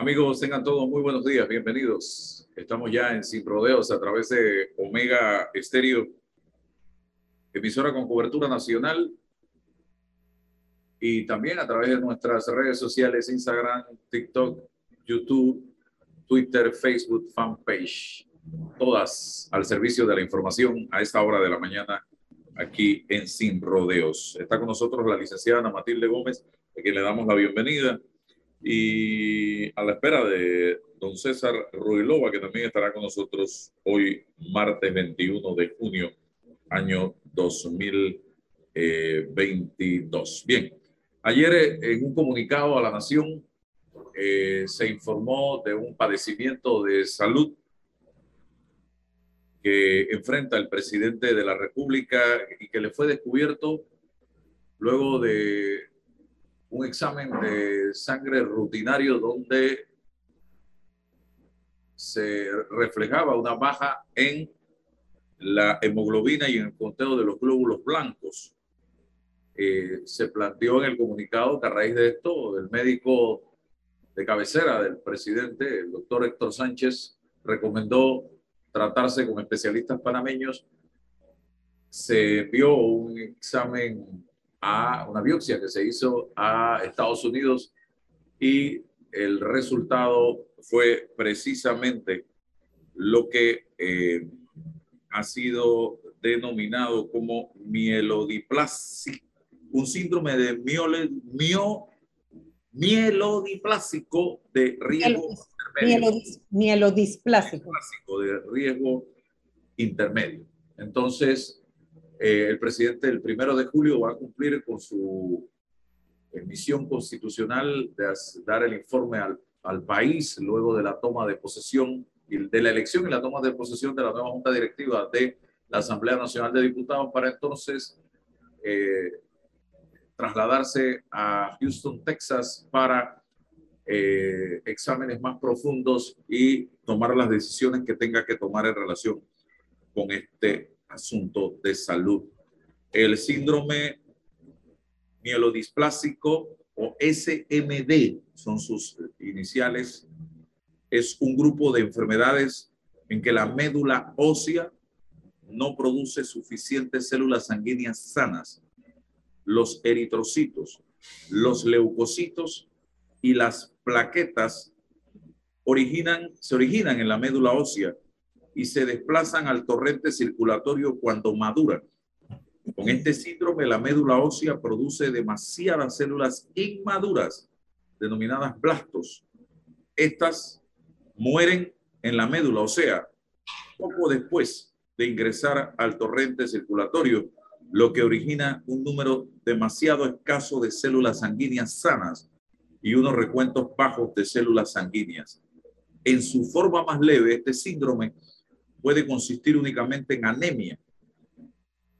Amigos, tengan todos muy buenos días, bienvenidos. Estamos ya en Sin Rodeos a través de Omega Estéreo, emisora con cobertura nacional y también a través de nuestras redes sociales, Instagram, TikTok, YouTube, Twitter, Facebook, fanpage, todas al servicio de la información a esta hora de la mañana aquí en Sin Rodeos. Está con nosotros la licenciada Ana Matilde Gómez, a quien le damos la bienvenida y a la espera de don César Ruilova, que también estará con nosotros hoy, martes 21 de junio, año 2022. Bien, ayer eh, en un comunicado a la Nación eh, se informó de un padecimiento de salud que enfrenta el presidente de la República y que le fue descubierto luego de un examen de sangre rutinario donde se reflejaba una baja en la hemoglobina y en el conteo de los glóbulos blancos. Eh, se planteó en el comunicado que a raíz de esto, el médico de cabecera del presidente, el doctor Héctor Sánchez, recomendó tratarse con especialistas panameños. Se envió un examen a una biopsia que se hizo a Estados Unidos y el resultado fue precisamente lo que eh, ha sido denominado como mielodiplasia, un síndrome de miole, mio, mielodiplásico de riesgo intermedio. Mielodisplásico. De riesgo intermedio. Entonces, eh, el presidente el primero de julio va a cumplir con su eh, misión constitucional de dar el informe al, al, país luego de la toma de posesión de la elección y la toma de posesión de la nueva Junta Directiva de la Asamblea Nacional de Diputados para entonces eh, trasladarse a Houston, Texas para exámenes más profundos y tomar las decisiones que tenga que tomar en relación con este asunto de salud. El síndrome mielodisplásico o SMD son sus iniciales. Es un grupo de enfermedades en que la médula ósea no produce suficientes células sanguíneas sanas. Los eritrocitos, los leucocitos y las plaquetas se originan en la médula ósea y se desplazan al torrente circulatorio cuando maduran. Con este síndrome, la médula ósea produce demasiadas células inmaduras, denominadas blastos. Estas mueren en la médula, o sea, poco después de ingresar al torrente circulatorio, lo que origina un número demasiado escaso de células sanguíneas sanas y unos recuentos bajos de células sanguíneas. En su forma más leve, este síndrome puede consistir únicamente en anemia,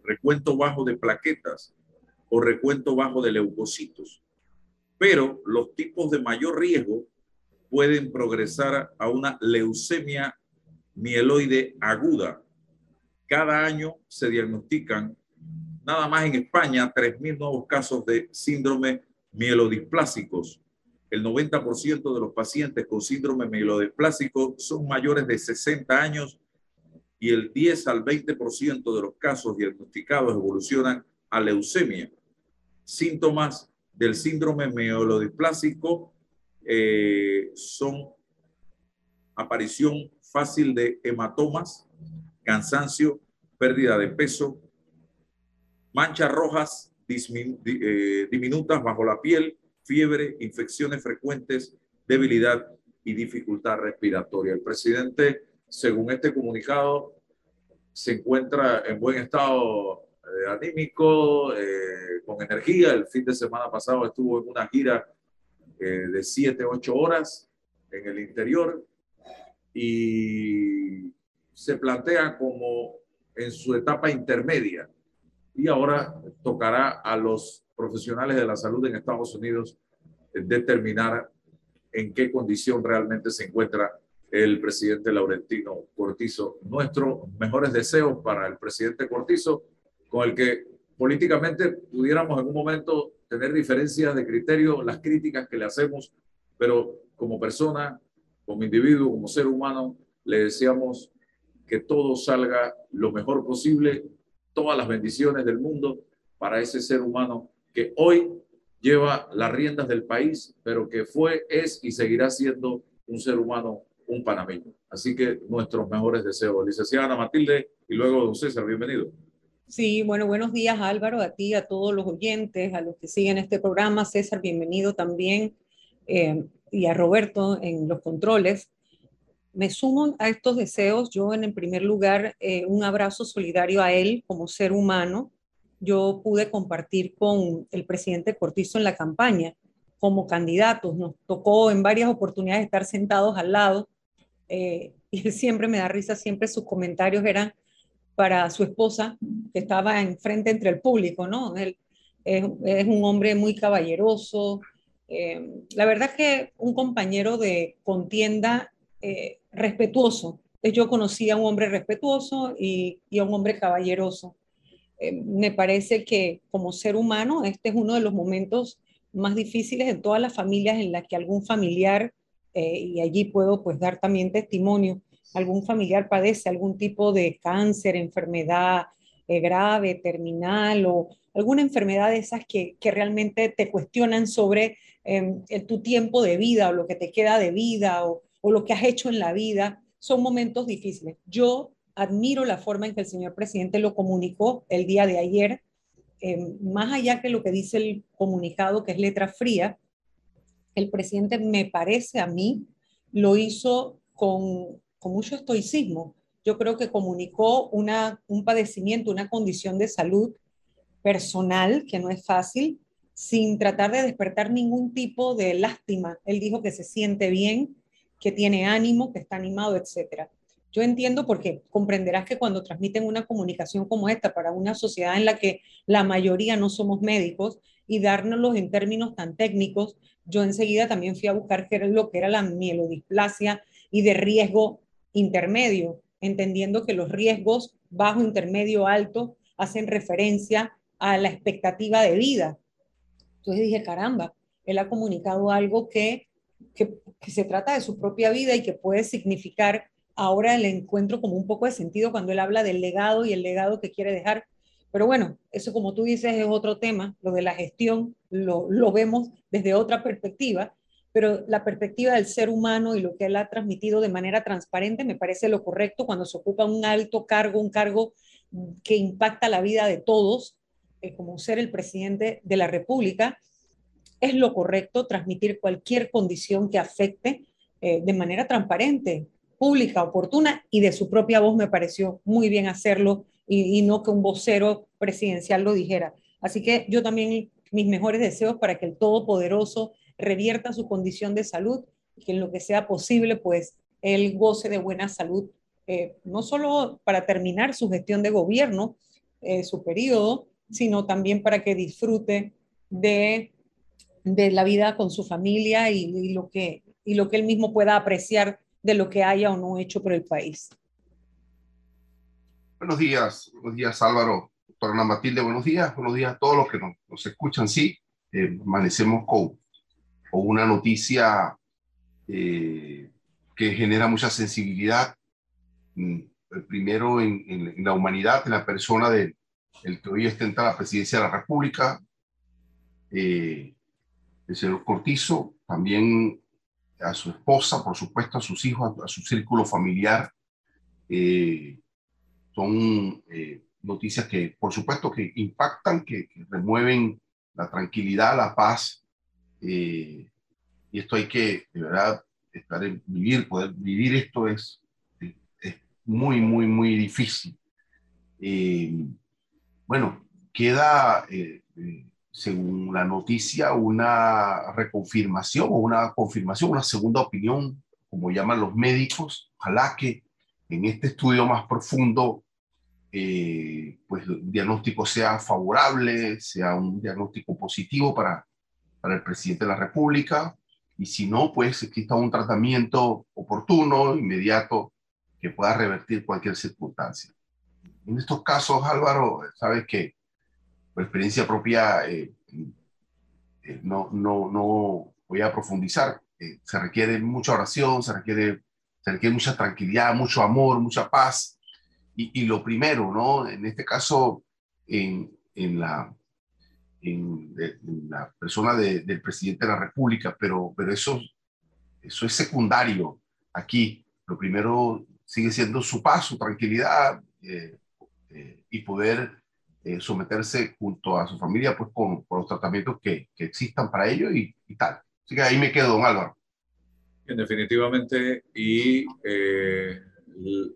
recuento bajo de plaquetas o recuento bajo de leucocitos. Pero los tipos de mayor riesgo pueden progresar a una leucemia mieloide aguda. Cada año se diagnostican nada más en España 3.000 nuevos casos de síndrome mielodisplásicos. El 90% de los pacientes con síndrome mielodisplásico son mayores de 60 años y el 10 al 20% de los casos diagnosticados evolucionan a leucemia. Síntomas del síndrome mielodisplásico eh, son aparición fácil de hematomas, cansancio, pérdida de peso, manchas rojas eh, diminutas bajo la piel, fiebre, infecciones frecuentes, debilidad y dificultad respiratoria. El presidente según este comunicado, se encuentra en buen estado eh, anímico, eh, con energía. El fin de semana pasado estuvo en una gira eh, de 7, 8 horas en el interior y se plantea como en su etapa intermedia. Y ahora tocará a los profesionales de la salud en Estados Unidos determinar en qué condición realmente se encuentra el presidente Laurentino Cortizo. Nuestros mejores deseos para el presidente Cortizo, con el que políticamente pudiéramos en un momento tener diferencias de criterio, las críticas que le hacemos, pero como persona, como individuo, como ser humano, le deseamos que todo salga lo mejor posible, todas las bendiciones del mundo para ese ser humano que hoy lleva las riendas del país, pero que fue, es y seguirá siendo un ser humano, un panameño. Así que nuestros mejores deseos. Licenciada Matilde y luego don César, bienvenido. Sí, bueno, buenos días Álvaro, a ti, a todos los oyentes, a los que siguen este programa. César, bienvenido también. Eh, y a Roberto en los controles. Me sumo a estos deseos. Yo, en el primer lugar, eh, un abrazo solidario a él como ser humano. Yo pude compartir con el presidente Cortizo en la campaña como candidatos. Nos tocó en varias oportunidades estar sentados al lado. Eh, y siempre me da risa, siempre sus comentarios eran para su esposa, que estaba enfrente entre el público, ¿no? Él es, un hombre muy caballeroso. Eh, la verdad que un compañero de contienda eh, respetuoso. Yo conocí a un hombre respetuoso y, a un hombre caballeroso. Eh, me parece que como ser humano, este es uno de los momentos más difíciles en todas las familias en las que algún familiar, y allí puedo pues dar también testimonio, algún familiar padece algún tipo de cáncer, enfermedad eh, grave, terminal o alguna enfermedad de esas que, realmente te cuestionan sobre em, tu tiempo de vida o lo que te queda de vida o, lo que has hecho en la vida, son momentos difíciles. Yo admiro la forma en que el señor presidente lo comunicó el día de ayer, em, más allá que lo que dice el comunicado, que es letra fría, el presidente me parece a mí lo hizo con mucho estoicismo. Yo creo que comunicó un padecimiento, una condición de salud personal, que no es fácil, sin tratar de despertar ningún tipo de lástima. Él dijo que se siente bien, que tiene ánimo, que está animado, etc. Yo entiendo porque comprenderás que cuando transmiten una comunicación como esta para una sociedad en la que la mayoría no somos médicos y dárnoslos en términos tan técnicos, yo enseguida también fui a buscar qué lo que era la mielodisplasia y de riesgo intermedio, entendiendo que los riesgos bajo, intermedio, alto hacen referencia a la expectativa de vida. Entonces dije, caramba, él ha comunicado algo que, que, se trata de su propia vida y que puede significar ahora el encuentro como un poco de sentido cuando él habla del legado y el legado que quiere dejar. Pero bueno, eso como tú dices es otro tema, lo de la gestión lo, lo vemos desde otra perspectiva pero la perspectiva del ser humano y lo que él ha transmitido de manera transparente me parece lo correcto cuando se ocupa un alto cargo, un cargo que impacta la vida de todos, eh, como ser el presidente de la República, es lo correcto transmitir cualquier condición que afecte eh, de manera transparente, pública, oportuna y de su propia voz me pareció muy bien hacerlo y, no que un vocero presidencial lo dijera. Así que yo también mis mejores deseos para que el Todopoderoso revierta su condición de salud y que en lo que sea posible, pues él goce de buena salud, eh, no solo para terminar su gestión de gobierno, eh, su periodo, sino también para que disfrute de, de la vida con su familia y, lo que, y lo que él mismo pueda apreciar de lo que haya o no hecho por el país. Buenos días, buenos días Álvaro, doctora Matilde, buenos días, buenos días a todos los que nos, escuchan. Sí, eh, amanecemos con, o una noticia eh, que genera mucha sensibilidad, mm, primero en, la humanidad, en la persona del el que hoy ostenta la presidencia de la República, eh, el señor Cortizo, también a su esposa, por supuesto, a sus hijos, a, su círculo familiar. Eh, son noticias que, por supuesto, que impactan, que, remueven la tranquilidad, la paz eh, y esto hay que, de verdad, estar en vivir, poder vivir esto es, es muy, muy, muy difícil. Eh, bueno, queda, eh, según la noticia, una reconfirmación o una confirmación, una segunda opinión, como llaman los médicos. Ojalá que en este estudio más profundo pues el diagnóstico sea favorable, sea un diagnóstico positivo para para el presidente de la República y si no, pues exista un tratamiento oportuno, inmediato, que pueda revertir cualquier circunstancia. En estos casos, Álvaro, sabes que por experiencia propia, eh, eh, no, no, no voy a profundizar, eh, se requiere mucha oración, se requiere, se requiere mucha tranquilidad, mucho amor, mucha paz. Y, y lo primero, ¿no? En este caso, en, en la, en, la persona del presidente de la República, pero, pero eso, eso es secundario aquí. Lo primero sigue siendo su paz, su tranquilidad eh, eh, y poder eh, someterse junto a su familia pues con, los tratamientos que, que, existan para ello y, y, tal. Así que ahí me quedo, don Álvaro. Definitivamente, y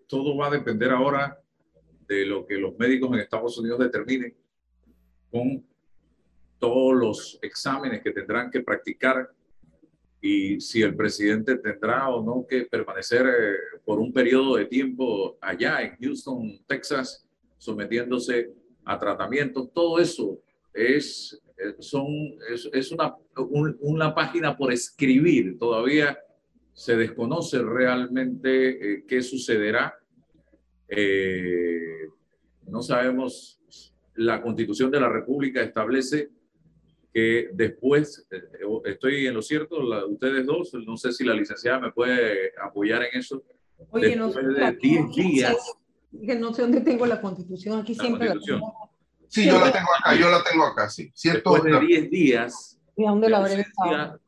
todo va a depender ahora de lo que los médicos en Estados Unidos determinen con todos los exámenes que tendrán que practicar y si el presidente tendrá o no que permanecer eh, por un periodo de tiempo allá en Houston, Texas, sometiéndose a tratamientos, todo eso es, eh, son, es, una, una página por escribir. Todavía se desconoce realmente eh, qué sucederá. no sabemos, la constitución de la República establece que después, eh, estoy en lo cierto, ustedes dos, no sé si la licenciada me puede apoyar en eso. Oye, no sé, de 10 días. Que no sé dónde tengo la constitución, aquí siempre la tengo. Sí, yo la tengo acá, yo la tengo acá, sí. ¿Cierto? Después de 10 días ¿Y dónde la habré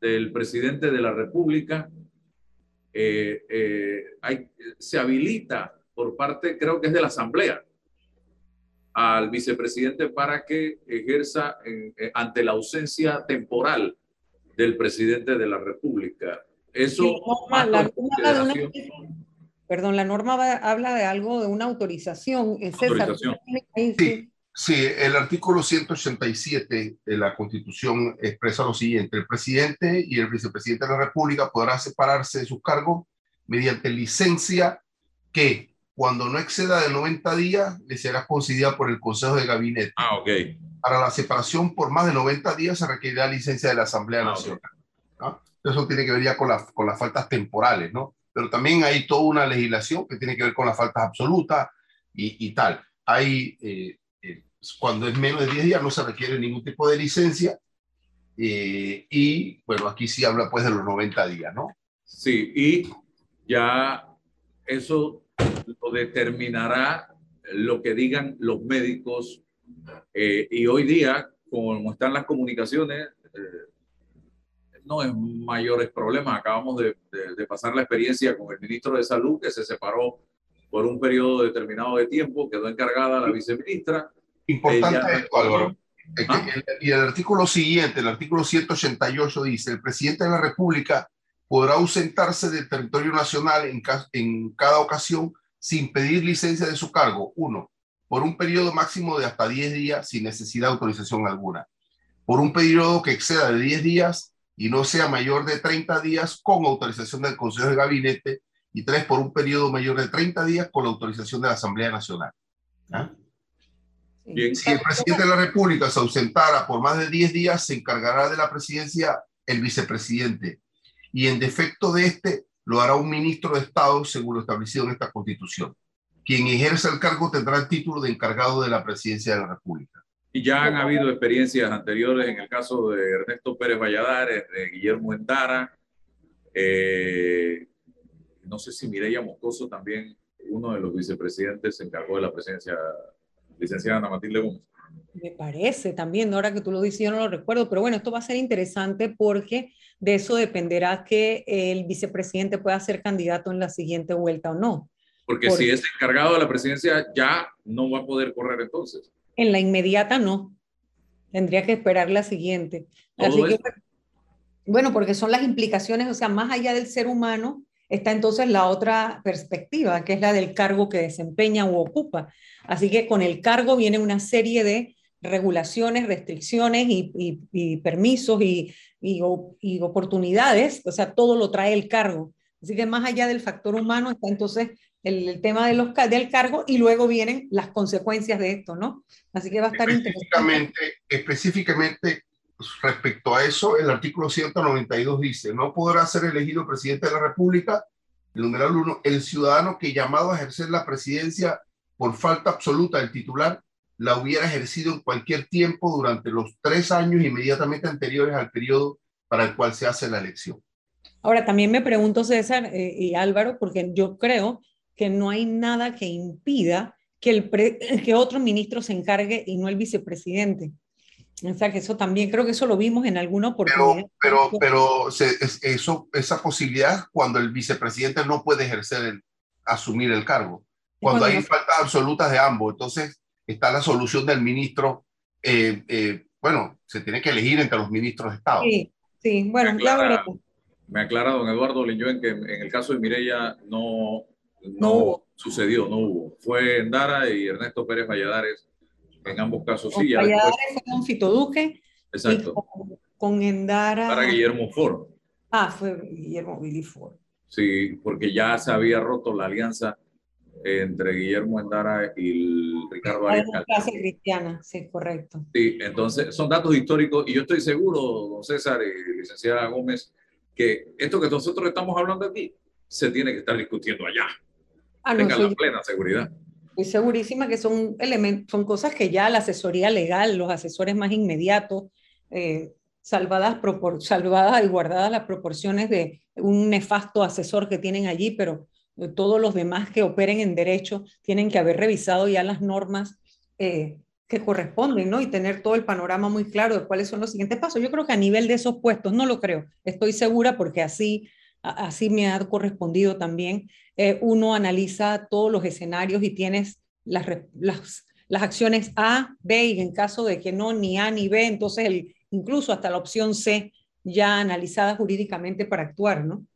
del presidente de la República, eh, eh, hay, se habilita por parte, creo que es de la Asamblea, al vicepresidente para que ejerza eh, ante la ausencia temporal del presidente de la República. Eso. la norma perdón, la norma habla de algo de una autorización. autorización. Sí, sí, el artículo 187 de la Constitución expresa lo siguiente: el presidente y el vicepresidente de la República podrán separarse de sus cargos mediante licencia que cuando no exceda de 90 días, le será concedida por el Consejo de Gabinete. Ah, ok. Para la separación por más de 90 días se requerirá licencia de la Asamblea ah, Nacional. Eso tiene que ver ya con, con las faltas temporales, ¿no? Pero también hay toda una legislación que tiene que ver con las faltas absolutas y, y tal. Hay, eh, cuando es menos de 10 días no se requiere ningún tipo de licencia. Eh, y bueno, aquí sí habla pues de los 90 días, ¿no? Sí, y ya eso lo determinará lo que digan los médicos. Eh, y hoy día, como están las comunicaciones, eh, no es mayores problemas. Acabamos de, de, pasar la experiencia con el ministro de Salud, que se separó por un periodo determinado de tiempo, quedó encargada la viceministra. Importante esto, Álvaro. ¿Ah? y el artículo siguiente, el artículo 188 dice, el presidente de la República podrá ausentarse del territorio nacional en, en cada ocasión sin pedir licencia de su cargo. Uno, por un periodo máximo de hasta 10 días sin necesidad de autorización alguna. Por un periodo que exceda de 10 días y no sea mayor de 30 días con autorización del Consejo de Gabinete. Y tres, por un periodo mayor de 30 días con la autorización de la Asamblea Nacional. ¿Ah? Si el presidente de la República se ausentara por más de 10 días, se encargará de la presidencia el vicepresidente y en defecto de este lo hará un ministro de Estado según lo establecido en esta constitución. Quien ejerza el cargo tendrá el título de encargado de la presidencia de la República. Y ya han habido experiencias anteriores en el caso de Ernesto Pérez Valladares, de Guillermo Endara, eh, no sé si Mireya Moscoso también, uno de los vicepresidentes, se encargó de la presidencia, licenciada Ana Matilde Gómez. Me parece también, ahora que tú lo dices, yo no lo recuerdo, pero bueno, esto va a ser interesante porque de eso dependerá que el vicepresidente pueda ser candidato en la siguiente vuelta o no. Porque, si es encargado de la presidencia, ya no va a poder correr entonces. En la inmediata no. Tendría que esperar la siguiente. Así que, bueno, porque son las implicaciones, o sea, más allá del ser humano, está entonces la otra perspectiva, que es la del cargo que desempeña o ocupa. Así que con el cargo viene una serie de regulaciones, restricciones y, permisos y, y, oportunidades, o sea, todo lo trae el cargo. Así que más allá del factor humano está entonces el, tema de los, del cargo y luego vienen las consecuencias de esto, ¿no? Así que va a estar específicamente, Específicamente respecto a eso, el artículo 192 dice, no podrá ser elegido presidente de la República, el numeral 1, el ciudadano que llamado a ejercer la presidencia por falta absoluta del titular la hubiera ejercido en cualquier tiempo durante los tres años inmediatamente anteriores al periodo para el cual se hace la elección. Ahora, también me pregunto, César eh, y Álvaro, porque yo creo que no hay nada que impida que, el que otro ministro se encargue y no el vicepresidente. O sea, que eso también, creo que eso lo vimos en alguna oportunidad. Pero, pero, pero eso, esa posibilidad cuando el vicepresidente no puede ejercer, el, asumir el cargo. Cuando, hay faltas absolutas de ambos. Entonces, está la solución del ministro. Eh, eh, bueno, se tiene que elegir entre los ministros de Estado. Sí, sí, bueno, me aclara, me aclara don Eduardo Liñón que en el caso de Mireya no, no, sucedió, no hubo. Fue Endara y Ernesto Pérez Valladares en ambos casos. Sí, Valladares fue con Fito Duque. Exacto. con, Endara. Para Guillermo Ford. Ah, fue Guillermo Billy Ford. Sí, porque ya se había roto la alianza entre Guillermo Endara y Ricardo Arias. clase cristiana, sí, correcto. Sí, entonces son datos históricos y yo estoy seguro, don César y licenciada Gómez, que esto que nosotros estamos hablando aquí se tiene que estar discutiendo allá. Ah, Tenga la plena seguridad. Estoy segurísima que son elementos, son cosas que ya la asesoría legal, los asesores más inmediatos, eh, salvadas, salvadas y guardadas las proporciones de un nefasto asesor que tienen allí, pero todos los demás que operen en derecho tienen que haber revisado ya las normas eh, que corresponden, ¿no? Y tener todo el panorama muy claro de cuáles son los siguientes pasos. Yo creo que a nivel de esos puestos, no lo creo, estoy segura porque así, así me ha correspondido también. Eh, uno analiza todos los escenarios y tienes las, las, las, acciones A, B y en caso de que no, ni A ni B, entonces el, incluso hasta la opción C ya analizada jurídicamente para actuar, ¿no?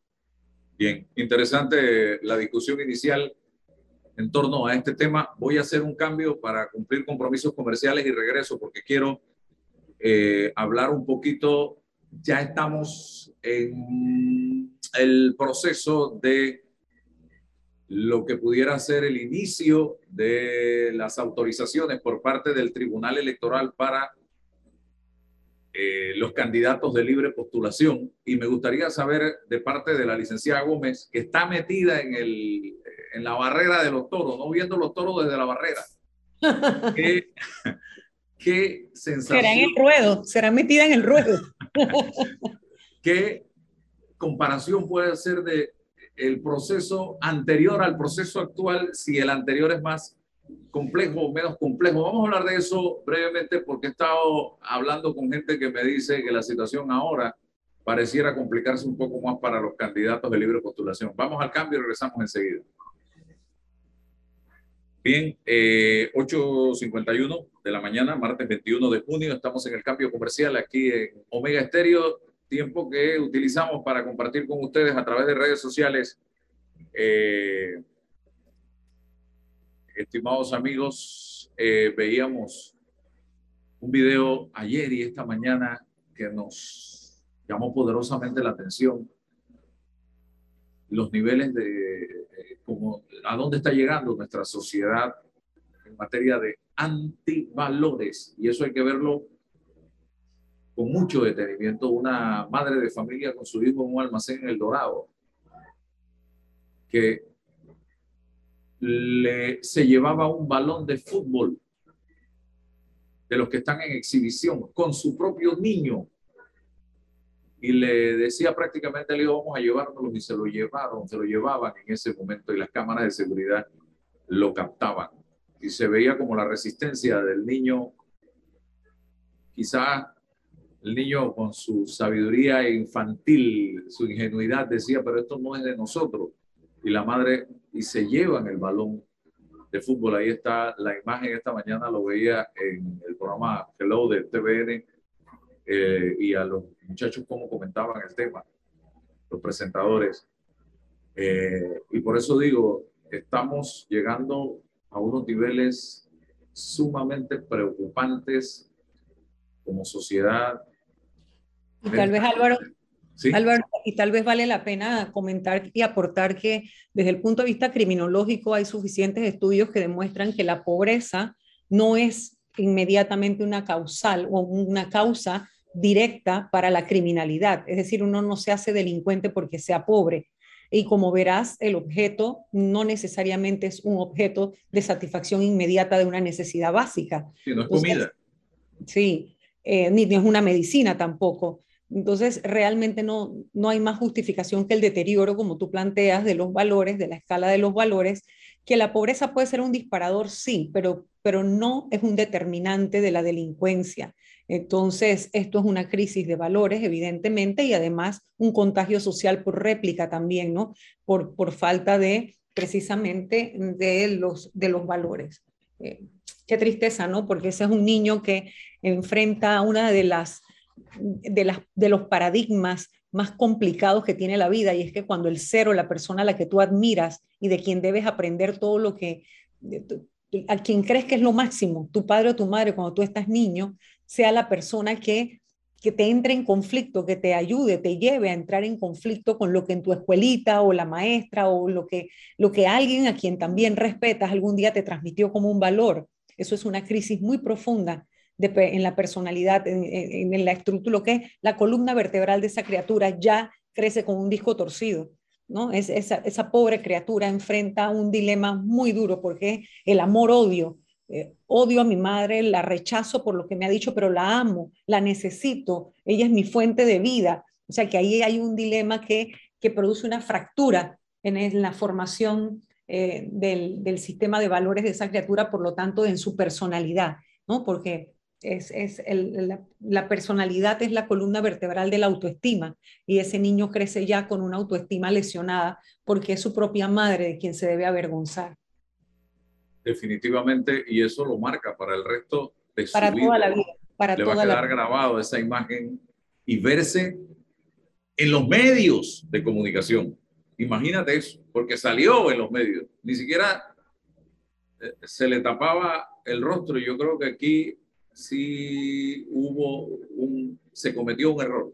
Bien, interesante la discusión inicial en torno a este tema. Voy a hacer un cambio para cumplir compromisos comerciales y regreso porque quiero eh, hablar un poquito. Ya estamos en el proceso de lo que pudiera ser el inicio de las autorizaciones por parte del Tribunal Electoral para eh, los candidatos de libre postulación y me gustaría saber de parte de la licenciada Gómez, que está metida en, el, en la barrera de los toros, no viendo los toros desde la barrera. ¿Qué, qué sensación? Será en el ruedo, será metida en el ruedo. ¿Qué comparación puede hacer de el proceso anterior al proceso actual si el anterior es más complejo o menos complejo. Vamos a hablar de eso brevemente porque he estado hablando con gente que me dice que la situación ahora pareciera complicarse un poco más para los candidatos de libre postulación. Vamos al cambio y regresamos enseguida. Bien, 8.51 eh, de la mañana, martes 21 de junio, estamos en el cambio comercial aquí en Omega Estéreo, tiempo que utilizamos para compartir con ustedes a través de redes sociales eh, estimados amigos, eh, veíamos un video ayer y esta mañana que nos llamó poderosamente la atención. Los niveles de, a dónde está llegando nuestra sociedad en materia de antivalores. Y eso hay que verlo con mucho detenimiento. Una madre de familia con su hijo en un almacén en El Dorado, que le, se llevaba un balón de fútbol de los que están en exhibición con su propio niño y le decía prácticamente le vamos a llevárnoslo y se lo llevaron, se lo llevaban en ese momento y las cámaras de seguridad lo captaban y se veía como la resistencia del niño, quizá el niño con su sabiduría infantil, su ingenuidad decía, pero esto no es de nosotros. Y la madre y se llevan el balón de fútbol. Ahí está la imagen esta mañana, lo veía en el programa Hello de TVN eh, y a los muchachos cómo comentaban el tema, los presentadores. Eh, y por eso digo, estamos llegando a unos niveles sumamente preocupantes como sociedad. Y tal vez Álvaro, Álvaro, y tal vez vale la pena comentar y aportar que desde el punto de vista criminológico hay suficientes estudios que demuestran que la pobreza no es inmediatamente una causal o una causa directa para la criminalidad. Es decir, uno no se hace delincuente porque sea pobre. Y como verás, el objeto no necesariamente es un objeto de satisfacción inmediata de una necesidad básica. Sí, no es comida. sí, eh, ni es una medicina tampoco. Entonces, realmente no, no hay más justificación que el deterioro, como tú planteas, de los valores, de la escala de los valores, que la pobreza puede ser un disparador, sí, pero, pero no es un determinante de la delincuencia. Entonces, esto es una crisis de valores, evidentemente, y además un contagio social por réplica también, ¿no? Por, por falta de, precisamente, de los, de los valores. Eh, qué tristeza, ¿no? Porque ese es un niño que enfrenta una de las de, las, de los paradigmas más complicados que tiene la vida y es que cuando el cero, la persona a la que tú admiras y de quien debes aprender todo lo que, a quien crees que es lo máximo, tu padre o tu madre cuando tú estás niño, sea la persona que, que te entre en conflicto, que te ayude, te lleve a entrar en conflicto con lo que en tu escuelita o la maestra o lo que, lo que alguien a quien también respetas algún día te transmitió como un valor. Eso es una crisis muy profunda en la personalidad, en, la estructura, lo que es la columna vertebral de esa criatura ya crece con un disco torcido. ¿no? Es, esa, esa pobre criatura enfrenta un dilema muy duro porque el amor-odio. Eh, odio a mi madre, la rechazo por lo que me ha dicho, pero la amo, la necesito, ella es mi fuente de vida. O sea que ahí hay un dilema que, que produce una fractura en, la formación eh, del, del, sistema de valores de esa criatura, por lo tanto, en su personalidad, ¿no? Porque es, es la, personalidad es la columna vertebral de la autoestima y ese niño crece ya con una autoestima lesionada porque es su propia madre de quien se debe avergonzar. Definitivamente, y eso lo marca para el resto de su para Toda la vida para Le va a quedar grabado esa imagen y verse en los medios de comunicación. Imagínate eso, porque salió en los medios. Ni siquiera eh, se le tapaba el rostro. Yo creo que aquí sí hubo un, se cometió un error.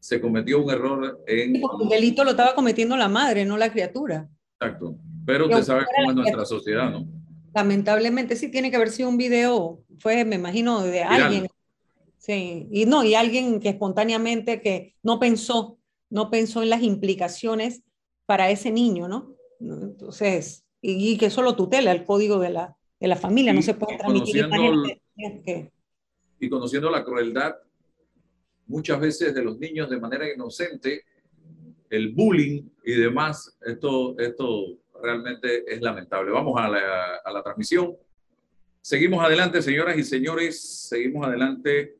Se cometió un error en... el delito lo estaba cometiendo la madre, no la criatura. Exacto. Pero usted sabe cómo es nuestra sociedad, ¿no? Lamentablemente sí tiene que haber sido un video, fue, me imagino, de alguien. Sí, y no, y alguien que espontáneamente que no pensó, no pensó en las implicaciones para ese niño, ¿no? Entonces, y, que eso lo tutela el código de la, de la familia, no se puede transmitir y conociendo la crueldad muchas veces de los niños de manera inocente, el bullying y demás, esto, esto realmente es lamentable. Vamos a la, a la transmisión. Seguimos adelante, señoras y señores, seguimos adelante.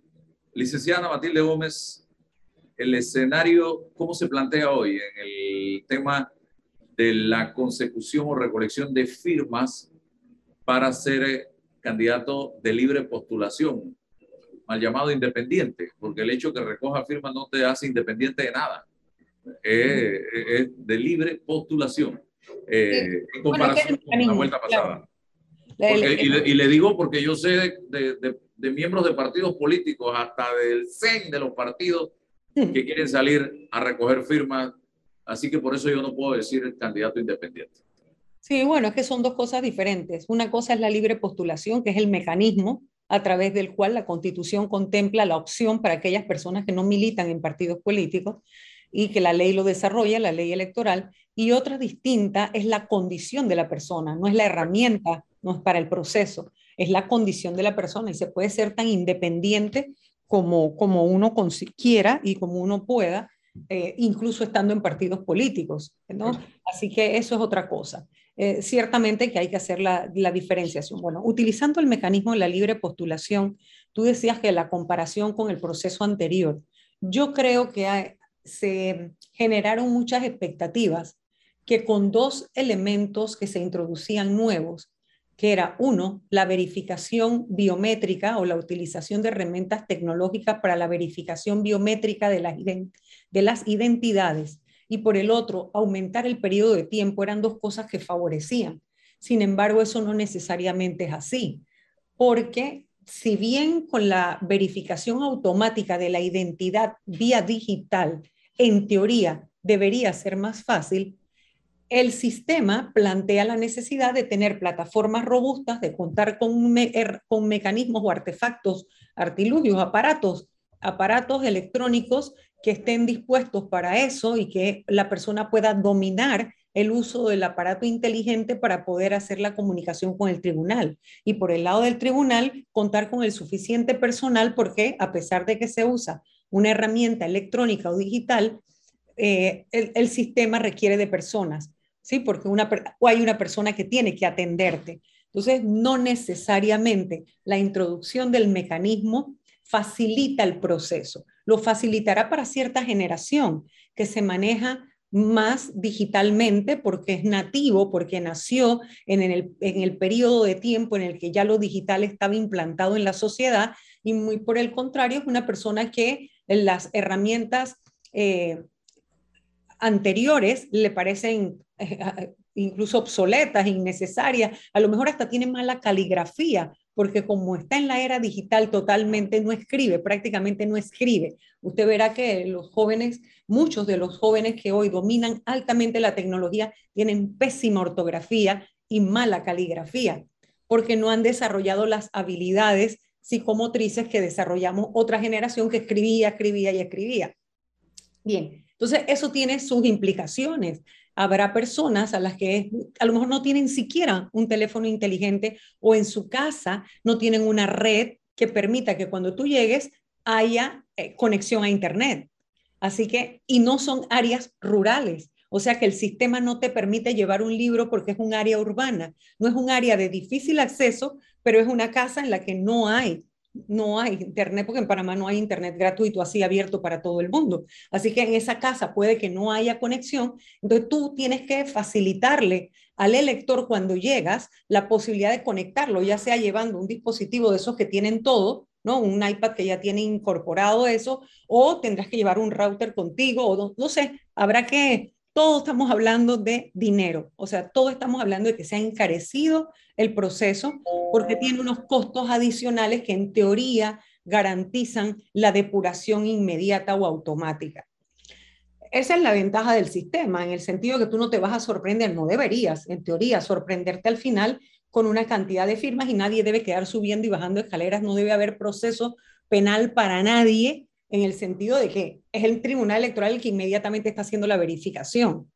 Licenciada Matilde Gómez, el escenario, ¿cómo se plantea hoy en el tema de la consecución o recolección de firmas para ser candidato de libre postulación? Mal llamado independiente, porque el hecho que recoja firmas no te hace independiente de nada. Es, de libre postulación. Eh, en comparación con la vuelta pasada. y, le, digo porque yo sé de, de, miembros de partidos políticos, hasta del CEN de los partidos, que quieren salir a recoger firmas. Así que por eso yo no puedo decir el candidato independiente. Sí, bueno, es que son dos cosas diferentes. Una cosa es la libre postulación, que es el mecanismo a través del cual la Constitución contempla la opción para aquellas personas que no militan en partidos políticos y que la ley lo desarrolla, la ley electoral, y otra distinta es la condición de la persona, no es la herramienta, no es para el proceso, es la condición de la persona y se puede ser tan independiente como, como uno quiera y como uno pueda, eh, incluso estando en partidos políticos. ¿no? Así que eso es otra cosa. Eh, ciertamente que hay que hacer la, diferenciación. Bueno, utilizando el mecanismo de la libre postulación, tú decías que la comparación con el proceso anterior, yo creo que se generaron muchas expectativas que con dos elementos que se introducían nuevos, que era uno, la verificación biométrica o la utilización de herramientas tecnológicas para la verificación biométrica de las identidades y por el otro, aumentar el periodo de tiempo eran dos cosas que favorecían. Sin embargo, eso no necesariamente es así, porque si bien con la verificación automática de la identidad vía digital, en teoría debería ser más fácil, el sistema plantea la necesidad de tener plataformas robustas, de contar con, er, con mecanismos o artefactos, artilugios, aparatos, aparatos electrónicos que estén dispuestos para eso y que la persona pueda dominar el uso del aparato inteligente para poder hacer la comunicación con el tribunal. Y por el lado del tribunal, contar con el suficiente personal porque a pesar de que se usa una herramienta electrónica o digital, eh, el, sistema requiere de personas, ¿sí? Porque una, o hay una persona que tiene que atenderte. Entonces, no necesariamente la introducción del mecanismo facilita el proceso, lo facilitará para cierta generación que se maneja más digitalmente porque es nativo, porque nació en el, en el periodo de tiempo en el que ya lo digital estaba implantado en la sociedad y muy por el contrario es una persona que las herramientas eh, anteriores le parecen eh, incluso obsoletas, innecesarias, a lo mejor hasta tiene mala caligrafía, porque como está en la era digital totalmente no escribe, prácticamente no escribe. Usted verá que los jóvenes, muchos de los jóvenes que hoy dominan altamente la tecnología, tienen pésima ortografía y mala caligrafía, porque no han desarrollado las habilidades psicomotrices que desarrollamos otra generación que escribía, escribía y escribía. Bien, entonces eso tiene sus implicaciones habrá personas a las que a lo mejor no tienen siquiera un teléfono inteligente o en su casa no tienen una red que permita que cuando tú llegues haya eh, conexión a Internet. Así que, y no son áreas rurales. O sea que el sistema no te permite llevar un libro porque es un área urbana. No es un área de difícil acceso, pero es una casa en la que no hay no hay internet, porque en Panamá no hay internet gratuito así abierto para todo el mundo. Así que en esa casa puede que no haya conexión, entonces tú tienes que facilitarle al elector cuando llegas la posibilidad de conectarlo, ya sea llevando un dispositivo de esos que tienen todo, ¿no? Un iPad que ya tiene incorporado eso, o tendrás que llevar un router contigo, o no, no sé, habrá que todo estamos hablando de dinero, o sea, todo estamos hablando de que se ha encarecido el proceso porque tiene unos costos adicionales que en teoría garantizan la depuración inmediata o automática. Esa es la ventaja del sistema, en el sentido que tú no te vas a sorprender, no deberías, en teoría, sorprenderte al final con una cantidad de firmas y nadie debe quedar subiendo y bajando escaleras, no debe haber proceso penal para nadie en el sentido de que es el Tribunal Electoral el que inmediatamente está haciendo la verificación.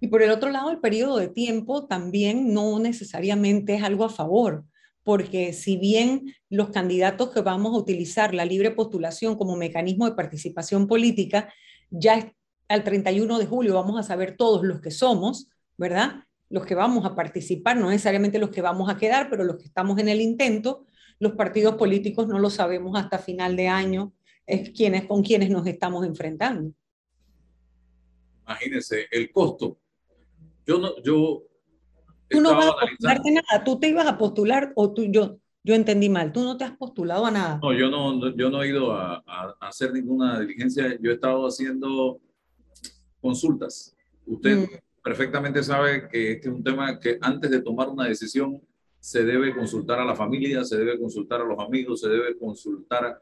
Y por el otro lado, el periodo de tiempo también no necesariamente es algo a favor, porque si bien los candidatos que vamos a utilizar la libre postulación como mecanismo de participación política, ya al 31 de julio vamos a saber todos los que somos, ¿verdad? Los que vamos a participar, no necesariamente los que vamos a quedar, pero los que estamos en el intento, los partidos políticos no lo sabemos hasta final de año, es quienes, con quienes nos estamos enfrentando. Imagínense, el costo. Yo no, yo. Tú no vas a postularte nada, tú te ibas a postular o tú, yo, yo entendí mal, tú no te has postulado a nada. No, yo no, yo no he ido a, a, hacer ninguna diligencia, yo he estado haciendo consultas. Usted mm. perfectamente sabe que este es un tema que antes de tomar una decisión se debe consultar a la familia, se debe consultar a los amigos, se debe consultar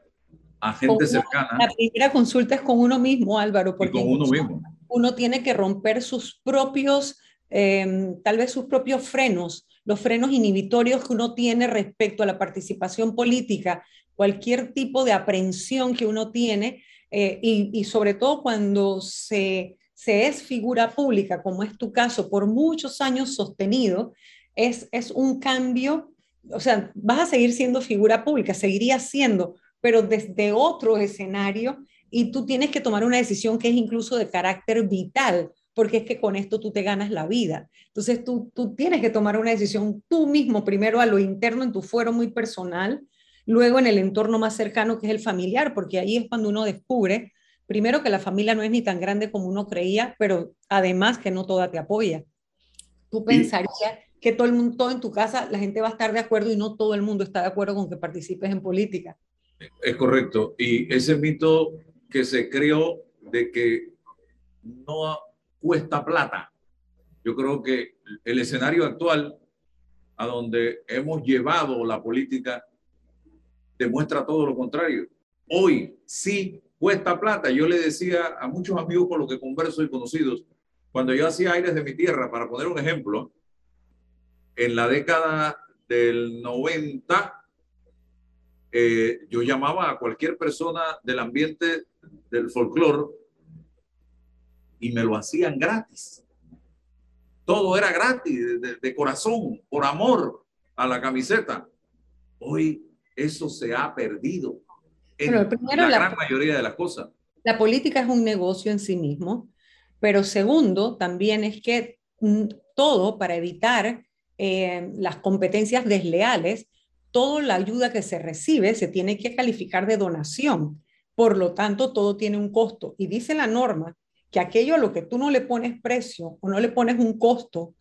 a gente cercana. La primera consulta es con uno mismo, Álvaro, porque con uno mismo. Uno tiene que romper sus propios, em, tal vez sus propios frenos, los frenos inhibitorios que uno tiene respecto a la participación política, cualquier tipo de aprehensión que uno tiene, eh, y, y, sobre todo cuando se, se es figura pública, como es tu caso, por muchos años sostenido, es, es un cambio, o sea, vas a seguir siendo figura pública, seguirías siendo, pero desde otro escenario y tú tienes que tomar una decisión que es incluso de carácter vital, porque es que con esto tú te ganas la vida. Entonces tú, tú tienes que tomar una decisión tú mismo, primero a lo interno, en tu fuero muy personal, luego en el entorno más cercano que es el familiar, porque ahí es cuando uno descubre, primero que la familia no es ni tan grande como uno creía, pero además que no toda te apoya. Tú pensarías que todo el mundo, todo en tu casa, la gente va a estar de acuerdo y no todo el mundo está de acuerdo con que participes en política. Es correcto. Y ese mito que se creó de que no cuesta plata, yo creo que el escenario actual a donde hemos llevado la política demuestra todo lo contrario. Hoy sí cuesta plata. Yo le decía a muchos amigos con los que converso y conocidos, cuando yo hacía aires de mi tierra, para poner un ejemplo, en la década del 90, eh, yo llamaba a cualquier persona del ambiente del folclore y me lo hacían gratis. Todo era gratis, de, corazón, por amor a la camiseta. Hoy eso se ha perdido. en la, gran mayoría de las cosas. La política es un negocio en sí mismo, pero segundo, también es que mm, todo para evitar eh, las competencias desleales, toda la ayuda que se recibe se tiene que calificar de donación. Por lo tanto, todo tiene un costo. Y dice la norma que aquello a lo que tú no le pones precio o no le pones un costo,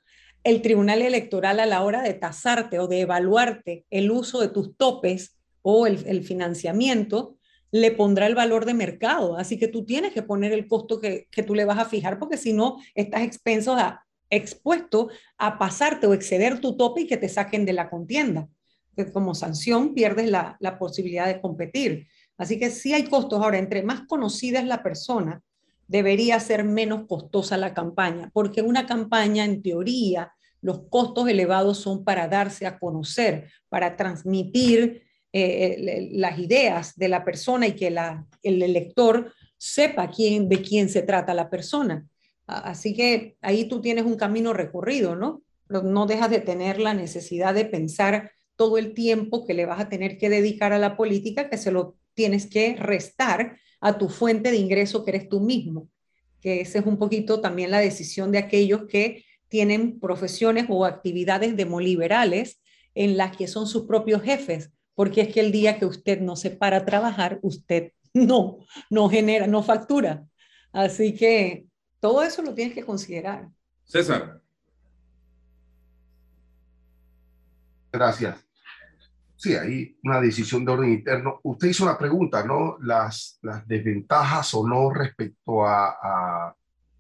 el Tribunal Electoral a la hora de tasarte o de evaluarte el uso de tus topes o el, financiamiento, le pondrá el valor de mercado. Así que tú tienes que poner el costo que, tú le vas a fijar, porque si no, estás expenso a, expuesto a pasarte o exceder tu tope y que te saquen de la contienda. Como sanción pierdes la, la posibilidad de competir. Así que sí hay costos. Ahora, entre más conocida es la persona, debería ser menos costosa la campaña, porque una campaña, en teoría, los costos elevados son para darse a conocer, para transmitir eh, las ideas de la persona y que el elector sepa quién, de quién se trata la persona. Así que ahí tú tienes un camino recorrido, ¿no? No dejas de tener la necesidad de pensar todo el tiempo que le vas a tener que dedicar a la política, que se lo tienes que restar a tu fuente de ingreso que eres tú mismo, que esa es un poquito también la decisión de aquellos que tienen profesiones o actividades demoliberales en las que son sus propios jefes, porque es que el día que usted no se para a trabajar, usted no, no genera, no factura. Así que todo eso lo tienes que considerar. César. Gracias. Sí, hay una decisión de orden interno. Usted hizo una pregunta, ¿no? Las, las desventajas o no respecto a,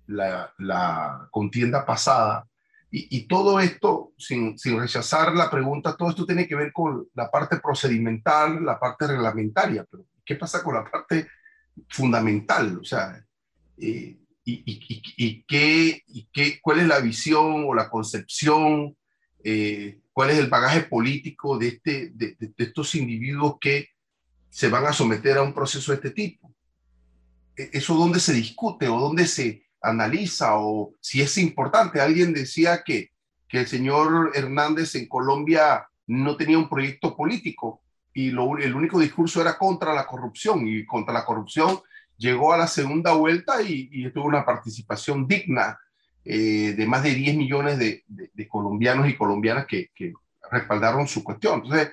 la, contienda pasada. Y, todo esto, sin, sin, rechazar la pregunta, todo esto tiene que ver con la parte procedimental, la parte reglamentaria. Pero, ¿qué pasa con la parte fundamental? O sea, eh, y, y, qué, y qué, cuál es la visión o la concepción eh, cuál es el bagaje político de, este, de, estos individuos que se van a someter a un proceso de este tipo. E, ¿Eso dónde se discute o dónde se analiza o si es importante? Alguien decía que, el señor Hernández en Colombia no tenía un proyecto político y el único discurso era contra la corrupción y contra la corrupción llegó a la segunda vuelta y tuvo una participación digna eh, de más de 10 millones de, colombianos y colombianas que, respaldaron su cuestión. Entonces,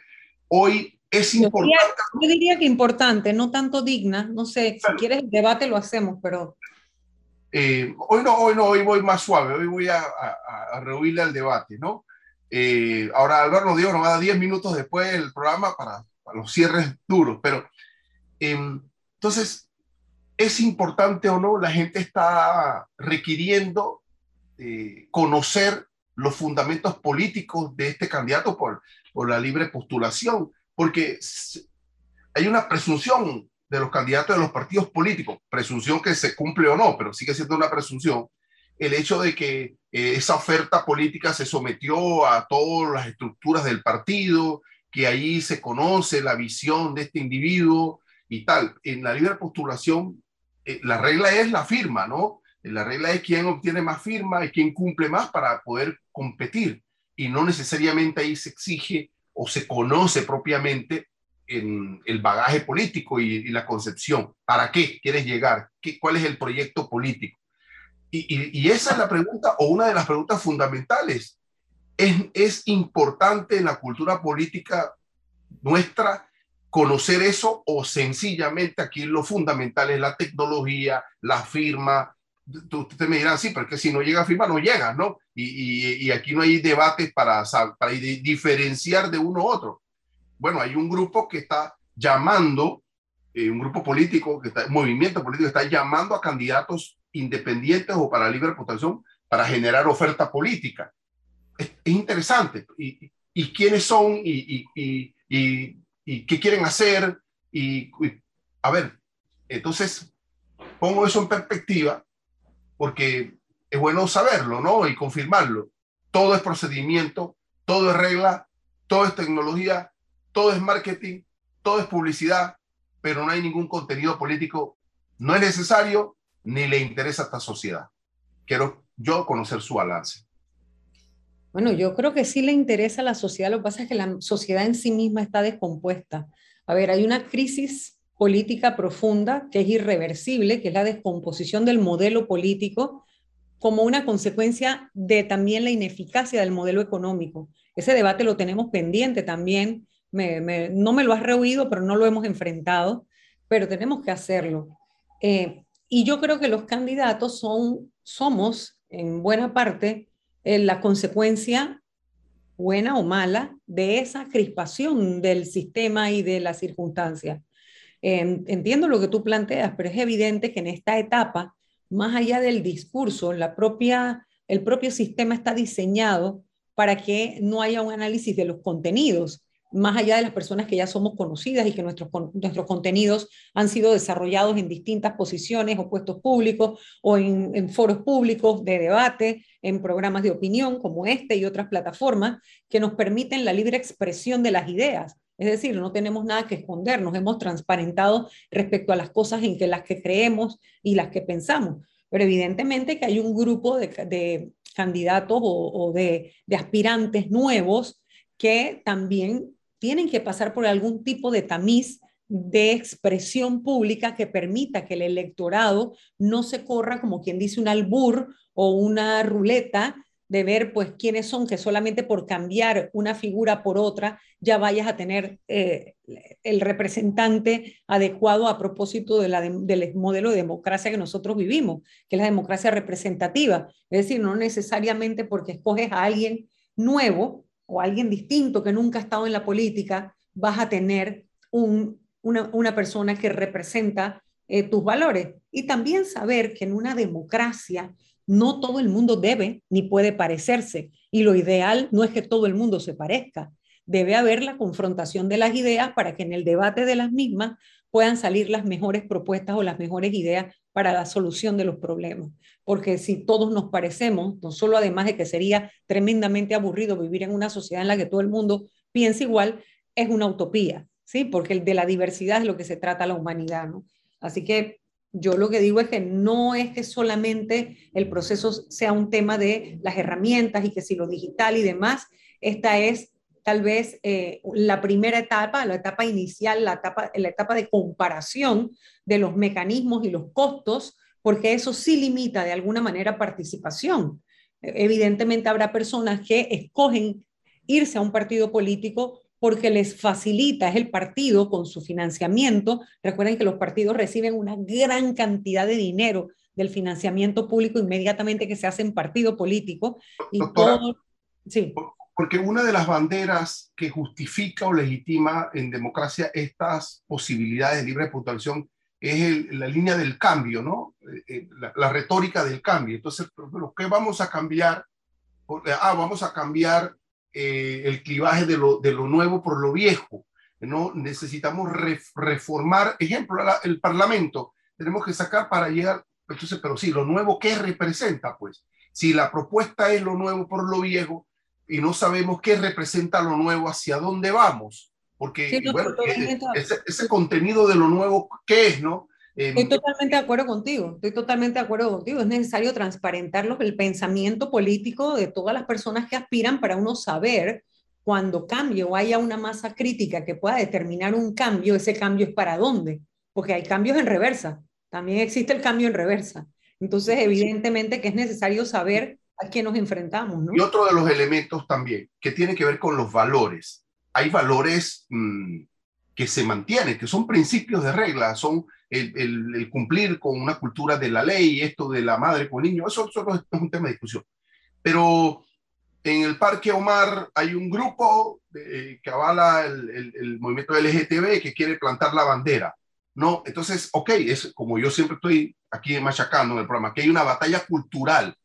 hoy es importante. Yo diría que importante, no tanto digna. No sé, si quieres el debate lo hacemos, pero. Eh, hoy no, hoy no, hoy voy más suave, hoy voy a, a, rehuirle al debate, ¿no? Eh, ahora Álvaro nos dijo, nos va a dar 10 minutos después del programa para, los cierres duros, pero em, entonces, ¿es importante o no? La gente está requiriendo eh, conocer los fundamentos políticos de este candidato por, por la libre postulación, porque hay una presunción de los candidatos de los partidos políticos, presunción que se cumple o no, pero sigue siendo una presunción, el hecho de que eh, esa oferta política se sometió a todas las estructuras del partido, que ahí se conoce la visión de este individuo y tal. En la libre postulación, eh, la regla es la firma, ¿no? La regla es quién obtiene más firma y quién cumple más para poder competir. Y no necesariamente ahí se exige o se conoce propiamente en el bagaje político y, la concepción. ¿Para qué quieres llegar? ¿Qué, ¿Cuál es el proyecto político? Y, esa es la pregunta o una de las preguntas fundamentales. Es, es importante en la cultura política nuestra conocer eso o sencillamente aquí lo fundamental es la tecnología, la firma, ustedes me dirán, sí, porque si no llega a firma, no llega, ¿no? Y, y, aquí no hay debates para, para diferenciar de uno a otro. Bueno, hay un grupo que está llamando, eh, un grupo político, que está, movimiento político, que está llamando a candidatos independientes o para libre votación para generar oferta política. Es, interesante. Y, y, quiénes son? Y, y, qué quieren hacer? Y, a ver, entonces pongo eso en perspectiva porque es bueno saberlo, ¿no? Y confirmarlo. Todo es procedimiento, todo es regla, todo es tecnología, todo es marketing, todo es publicidad, pero no hay ningún contenido político. No es necesario ni le interesa a esta sociedad. Quiero yo conocer su balance. Bueno, yo creo que sí le interesa a la sociedad. Lo que pasa es que la sociedad en sí misma está descompuesta. A ver, hay una crisis política profunda que es irreversible, que es la descomposición del modelo político como una consecuencia de también la ineficacia del modelo económico. Ese debate lo tenemos pendiente también. no me lo has rehuido, pero no lo hemos enfrentado, pero tenemos que hacerlo. Eh, y yo creo que los candidatos son, somos, en buena parte, eh, la consecuencia, buena o mala, de esa crispación del sistema y de las circunstancias. Entiendo lo que tú planteas, pero es evidente que en esta etapa más allá del discurso, la propia, el propio sistema está diseñado para que no haya un análisis de los contenidos, más allá de las personas que ya somos conocidas y que nuestros, nuestros contenidos han sido desarrollados en distintas posiciones o puestos públicos o en, foros públicos de debate, en programas de opinión como este y otras plataformas que nos permiten la libre expresión de las ideas. Es decir, no tenemos nada que esconder, nos hemos transparentado respecto a las cosas en que las que creemos y las que pensamos. Pero evidentemente que hay un grupo de, candidatos o, de, de aspirantes nuevos que también tienen que pasar por algún tipo de tamiz de expresión pública que permita que el electorado no se corra como quien dice un albur o una ruleta de ver pues quiénes son, que solamente por cambiar una figura por otra ya vayas a tener eh, el representante adecuado a propósito de la del modelo de democracia que nosotros vivimos, que es la democracia representativa. Es decir, no necesariamente porque escoges a alguien nuevo o alguien distinto que nunca ha estado en la política, vas a tener un, una, una, persona que representa eh, tus valores. Y también saber que en una democracia no todo el mundo debe ni puede parecerse y lo ideal no es que todo el mundo se parezca. Debe haber la confrontación de las ideas para que en el debate de las mismas puedan salir las mejores propuestas o las mejores ideas para la solución de los problemas. Porque si todos nos parecemos, no solo además de que sería tremendamente aburrido vivir en una sociedad en la que todo el mundo piensa igual, es una utopía, ¿sí? Porque de la diversidad es lo que se trata la humanidad, ¿no? Así que yo lo que digo es que no es que solamente el proceso sea un tema de las herramientas y que si lo digital y demás, esta es tal vez eh, la primera etapa, la etapa inicial, la etapa, la etapa de comparación de los mecanismos y los costos, porque eso sí limita de alguna manera participación. Evidentemente habrá personas que escogen irse a un partido político porque les facilita, es el partido con su financiamiento. Recuerden que los partidos reciben una gran cantidad de dinero del financiamiento público inmediatamente que se hace en partido político. Y sí. Porque una de las banderas que justifica o legitima en democracia estas posibilidades de libre puntuación es la línea del cambio, ¿no? Eh, eh, la, la, retórica del cambio. Entonces, ¿qué vamos a cambiar? Ah, vamos a cambiar eh, el clivaje de lo, de lo, nuevo por lo viejo. ¿no? Necesitamos reformar, ejemplo, el Parlamento. Tenemos que sacar para llegar, entonces, pero sí, lo nuevo, ¿qué representa? Pues, si la propuesta es lo nuevo por lo viejo y no sabemos qué representa lo nuevo, hacia dónde vamos, porque bueno, ese, ese, contenido de lo nuevo, ¿qué es, no? Estoy totalmente de acuerdo contigo, estoy totalmente de acuerdo contigo. Es necesario transparentar el pensamiento político de todas las personas que aspiran para uno saber cuando cambie o haya una masa crítica que pueda determinar un cambio, ese cambio es para dónde, porque hay cambios en reversa, también existe el cambio en reversa. Entonces, evidentemente que es necesario saber a qué nos enfrentamos. Y otro de los elementos también, que tiene que ver con los valores. Hay valores mm, que se mantienen, que son principios de regla, son el, cumplir con una cultura de la ley, esto de la madre con niño, eso, eso es un tema de discusión. Pero en el Parque Omar hay un grupo que avala el, el, movimiento LGTB que quiere plantar la bandera. No, entonces, ok, es como yo siempre estoy aquí machacando en el programa, que hay una batalla cultural,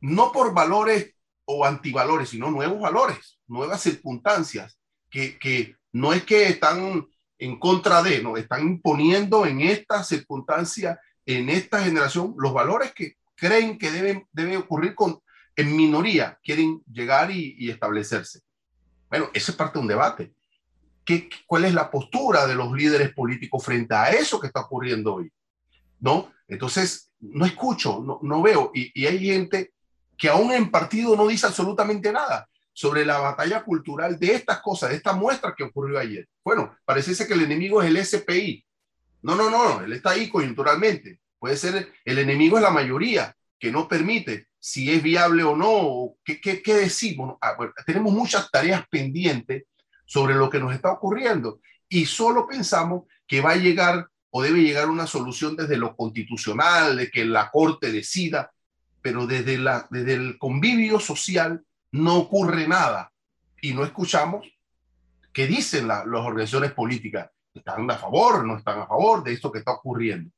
no por valores o antivalores, sino nuevos valores, nuevas circunstancias, que no es que están en contra de, nos están imponiendo en esta circunstancia, en esta generación, los valores que creen que deben debe ocurrir con, en minoría, quieren llegar y, establecerse. Bueno, eso es parte de un debate. ¿Qué, ¿Cuál es la postura de los líderes políticos frente a eso que está ocurriendo hoy? ¿No? Entonces, no escucho, no, no veo. Y hay gente que aún en partido no dice absolutamente nada sobre la batalla cultural de estas cosas, de esta muestra que ocurrió ayer. Bueno, parece que el enemigo es el SPI, No, no, no, él está ahí coyunturalmente. Puede ser, el enemigo es la mayoría que no permite si es viable o no, qué, qué, qué decimos. Ah, tenemos muchas tareas pendientes sobre lo que nos está ocurriendo y solo pensamos que va a llegar o debe llegar una solución desde lo constitucional, de que la Corte decida, pero desde, la, desde el convivio social no ocurre nada y no escuchamos qué dicen las organizaciones políticas. ¿Están a favor? ¿No están a favor de esto que está ocurriendo?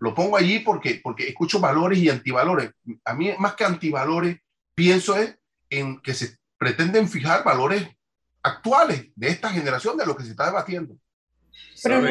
Lo pongo allí porque, porque escucho valores y antivalores. A mí, más que antivalores, pienso es en que se pretenden fijar valores actuales de esta generación de lo que se está debatiendo. Pero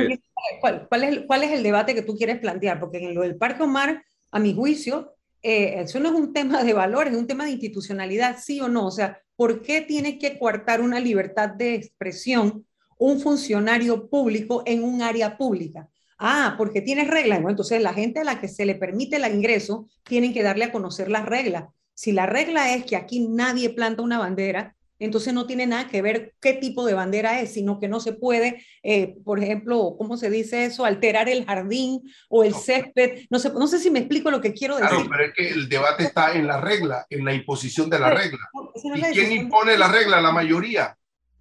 ¿cuál, cuál, es, ¿cuál es el debate que tú quieres plantear? Porque en lo del Parque Omar, a mi juicio, eh, eso no es un tema de valores, es un tema de institucionalidad, sí o no. O sea, ¿por qué tiene que coartar una libertad de expresión un funcionario público en un área pública? Ah, porque tienes reglas. Entonces la gente a la que se le permite el ingreso tienen que darle a conocer las reglas. Si la regla es que aquí nadie planta una bandera, entonces no tiene nada que ver qué tipo de bandera es, sino que no se puede, eh, por ejemplo, ¿cómo se dice eso? Alterar el jardín o el césped. No sé, no sé si me explico lo que quiero decir. Claro, pero es que el debate está en la regla, en la imposición de la regla. ¿Y quién impone la regla? La mayoría.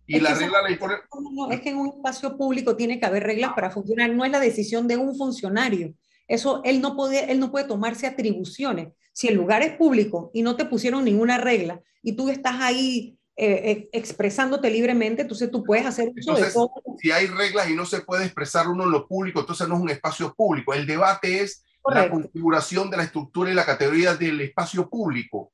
Y la regla la impone. No, es que en un espacio público tiene que haber reglas para funcionar. No es la decisión de un funcionario. Eso él no puede, él no puede tomarse atribuciones. Si el lugar es público y no te pusieron ninguna regla y tú estás ahí eh, eh, expresándote libremente, entonces tú puedes hacer uso de todo. Si hay reglas y no se puede expresar uno en lo público, entonces no es un espacio público. El debate es la configuración de la estructura y la categoría del espacio público.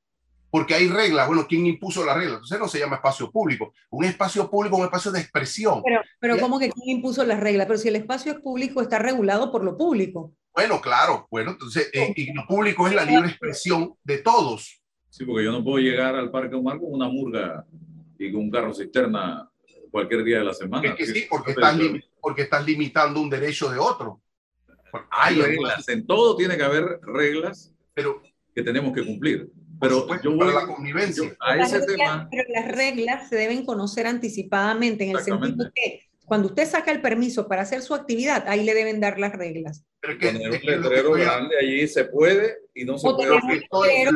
Porque hay reglas. Bueno, ¿quién impuso la regla? Entonces no se llama espacio público. Un espacio público es un espacio de expresión. Pero, pero ¿cómo que quién impuso las reglas? Pero si el espacio es público, está regulado por lo público. Bueno, claro. Bueno, entonces, eh, y lo público es la libre expresión de todos. Sí, porque yo no puedo llegar al Parque Omar con una murga y con un carro cisterna cualquier día de la semana. Es que sí, porque estás, porque estás limitando un derecho de otro. Hay reglas, en todo tiene que haber reglas pero, que tenemos que cumplir. Pero yo voy, para la convivencia. a ese tema. Pero las reglas se deben conocer anticipadamente, en el sentido que cuando usted saca el permiso para hacer su actividad, ahí le deben dar las reglas. Pero que, un letrero grande allí se puede y no se puede.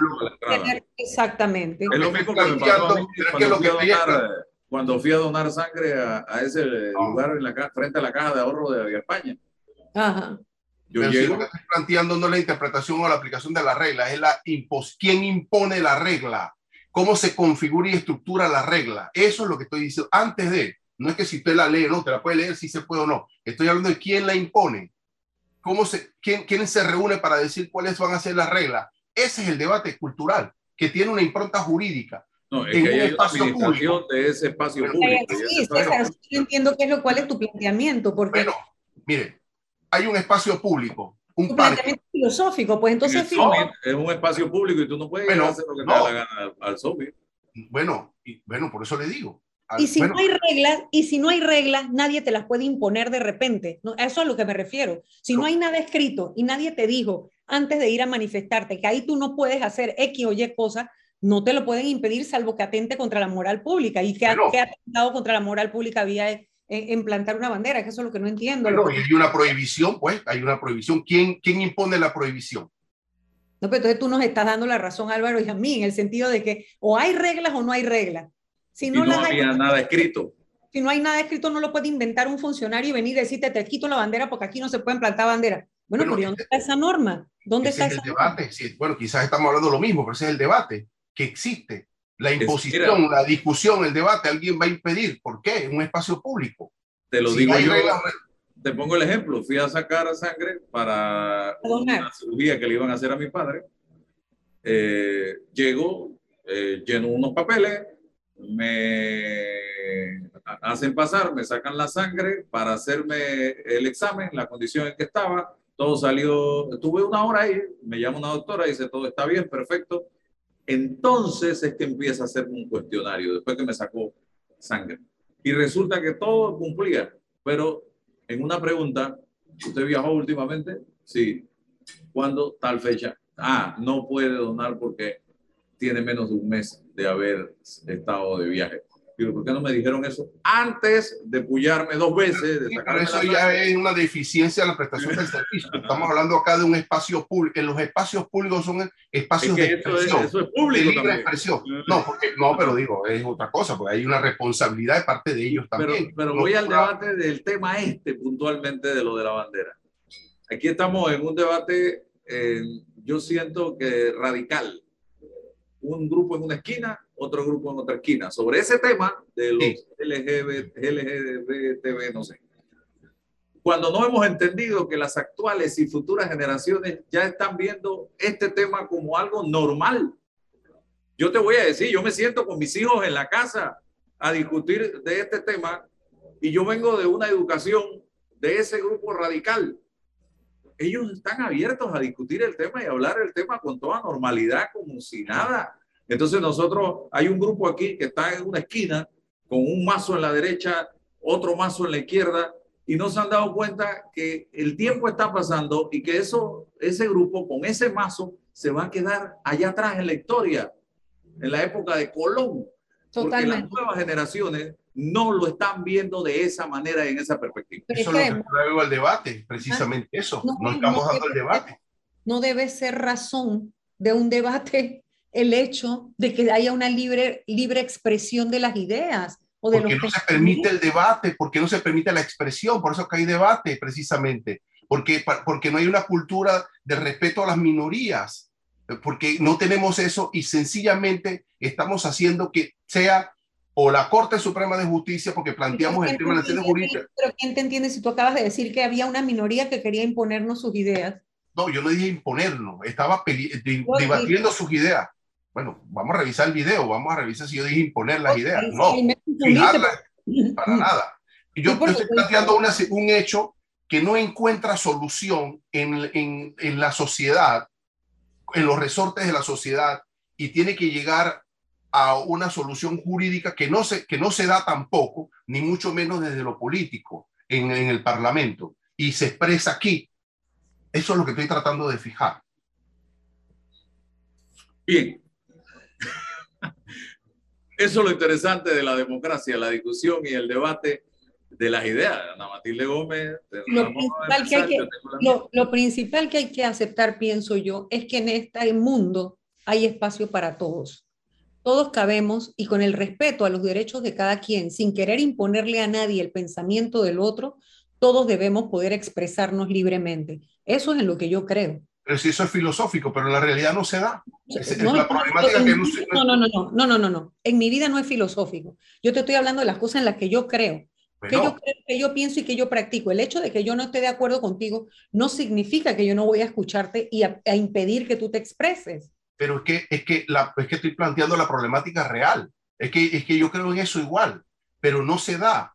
exactamente. Es lo mismo que me pasó cuando, fui a donar, cuando fui a donar sangre a, a ese ah. lugar en la, frente a la caja de ahorro de España. Ajá. Yo Pero llego, si lo que estoy planteando no es la interpretación o la aplicación de la regla, es la impos quién impone la regla, cómo se configura y estructura la regla. Eso es lo que estoy diciendo. Antes de, no es que si usted la lee, no, te la puede leer si se puede o no. Estoy hablando de quién la impone, cómo se, quién, quién se reúne para decir cuáles van a ser las reglas. Ese es el debate cultural, que tiene una impronta jurídica. No, es que hay espacio público. de ese espacio público. Sí, César, yo entiendo qué es lo cual es tu planteamiento, porque... Bueno, mire, hay un espacio público, un parque. filosófico, pues entonces... es un espacio público y tú no puedes hacer lo que te da la gana al, zombie. Bueno, y, bueno, por eso le digo, y si no hay reglas, y si no hay reglas, nadie te las puede imponer de repente. ¿no? Eso es a lo que me refiero. Si no hay nada escrito y nadie te dijo antes de ir a manifestarte que ahí tú no puedes hacer X o Y cosas, no te lo pueden impedir salvo que atente contra la moral pública. ¿Y que ha, atentado contra la moral pública vía en, plantar una bandera? Que eso es lo que no entiendo. Bueno, y hay una prohibición, pues, hay una prohibición. ¿Quién, quién impone la prohibición? No, pero entonces tú nos estás dando la razón, Álvaro, y a mí, en el sentido de que o hay reglas o no hay reglas. Si no, había nada escrito. Si no hay nada escrito, no lo puede inventar un funcionario y venir y decirte, te quito la bandera porque aquí no se pueden plantar bandera. Bueno, pero ¿dónde está esa norma? ¿Dónde está ese el debate? bueno, quizás estamos hablando de lo mismo, pero ese es el debate que existe. La imposición, la discusión, el debate, alguien va a impedir. ¿Por qué? En un espacio público. Te lo digo yo. Te pongo el ejemplo. Fui a sacar sangre para una cirugía que le iban a hacer a mi padre. Eh, llego, eh, lleno unos papeles, me hacen pasar, me sacan la sangre para hacerme el examen, la condición en que estaba, todo salió, tuve una hora ahí, me llama una doctora, dice todo está bien, perfecto. Entonces es que empieza a hacer un cuestionario, después que me sacó sangre. Y resulta que todo cumplía, pero en una pregunta, ¿usted viajó últimamente? Sí. ¿Cuándo? Tal fecha. Ah, no puede donar porque tiene menos de un mes de haber estado de viaje. Digo, ¿por qué no me dijeron eso antes de pullarme dos veces? De pero eso ya es una deficiencia en la prestación del servicio. Estamos hablando acá de un espacio público. En los espacios públicos son espacios de expresión. Eso es, público de libre expresión. No, porque, no, pero digo, es otra cosa, porque hay una responsabilidad de parte de ellos también. Pero, pero voy al debate del tema este puntualmente de lo de la bandera. Aquí estamos en un debate, eh, yo siento que radical. Un grupo en una esquina otro grupo en otra esquina, sobre ese tema de los sí. LGBT, LGBTB, no sé. Cuando no hemos entendido que las actuales y futuras generaciones ya están viendo este tema como algo normal. Yo te voy a decir, yo me siento con mis hijos en la casa a discutir de este tema y yo vengo de una educación de ese grupo radical. Ellos están abiertos a discutir el tema y hablar el tema con toda normalidad, como si nada entonces nosotros, hay un grupo aquí que está en una esquina con un mazo en la derecha, otro mazo en la izquierda, y no se han dado cuenta que el tiempo está pasando y que eso, ese grupo con ese mazo se va a quedar allá atrás en la historia, en la época de Colón. Totalmente. Porque las nuevas generaciones no lo están viendo de esa manera y en esa perspectiva. eso es lo que traigo al debate, precisamente eso. No, estamos dando el debate. No debe ser razón de un debate el hecho de que haya una libre, libre expresión de las ideas. O de porque no se permite el debate, porque no se permite la expresión, por eso que hay debate precisamente, porque, porque no hay una cultura de respeto a las minorías, porque no tenemos eso y sencillamente estamos haciendo que sea o la Corte Suprema de Justicia, porque planteamos el tema de la jurídica. Pero ¿quién te entiende si tú acabas de decir que había una minoría que quería imponernos sus ideas? No, yo no dije imponernos, estaba debatiendo sus ideas bueno, vamos a revisar el video, vamos a revisar si yo dije imponer las ideas. No, fijarlas para nada. Yo estoy planteando una, un hecho que no encuentra solución en, en, en, la sociedad, en los resortes de la sociedad, y tiene que llegar a una solución jurídica que no se, que no se da tampoco, ni mucho menos desde lo político, en, en el Parlamento, y se expresa aquí. Eso es lo que estoy tratando de fijar. Bien, eso es lo interesante de la democracia, la discusión y el debate de las ideas. Ana Matilde Gómez. Lo principal, que hay que, lo, principal que hay que aceptar, pienso yo, es que en este mundo hay espacio para todos. Todos cabemos y con el respeto a los derechos de cada quien, sin querer imponerle a nadie el pensamiento del otro, todos debemos poder expresarnos libremente. Eso es en lo que yo creo. Pero si eso es filosófico, pero en la realidad no se da. Es, no, la problemática que no, no, no, no, no, no, no, no. En mi vida no es filosófico. Yo te estoy hablando de las cosas en las que yo creo. Que, yo creo que yo pienso y que yo practico. El hecho de que yo no esté de acuerdo contigo no significa que yo no voy a escucharte y a, impedir que tú te expreses. Pero es que, es, que la, es que estoy planteando la problemática real. Es que, es que yo creo en eso igual, pero no se da.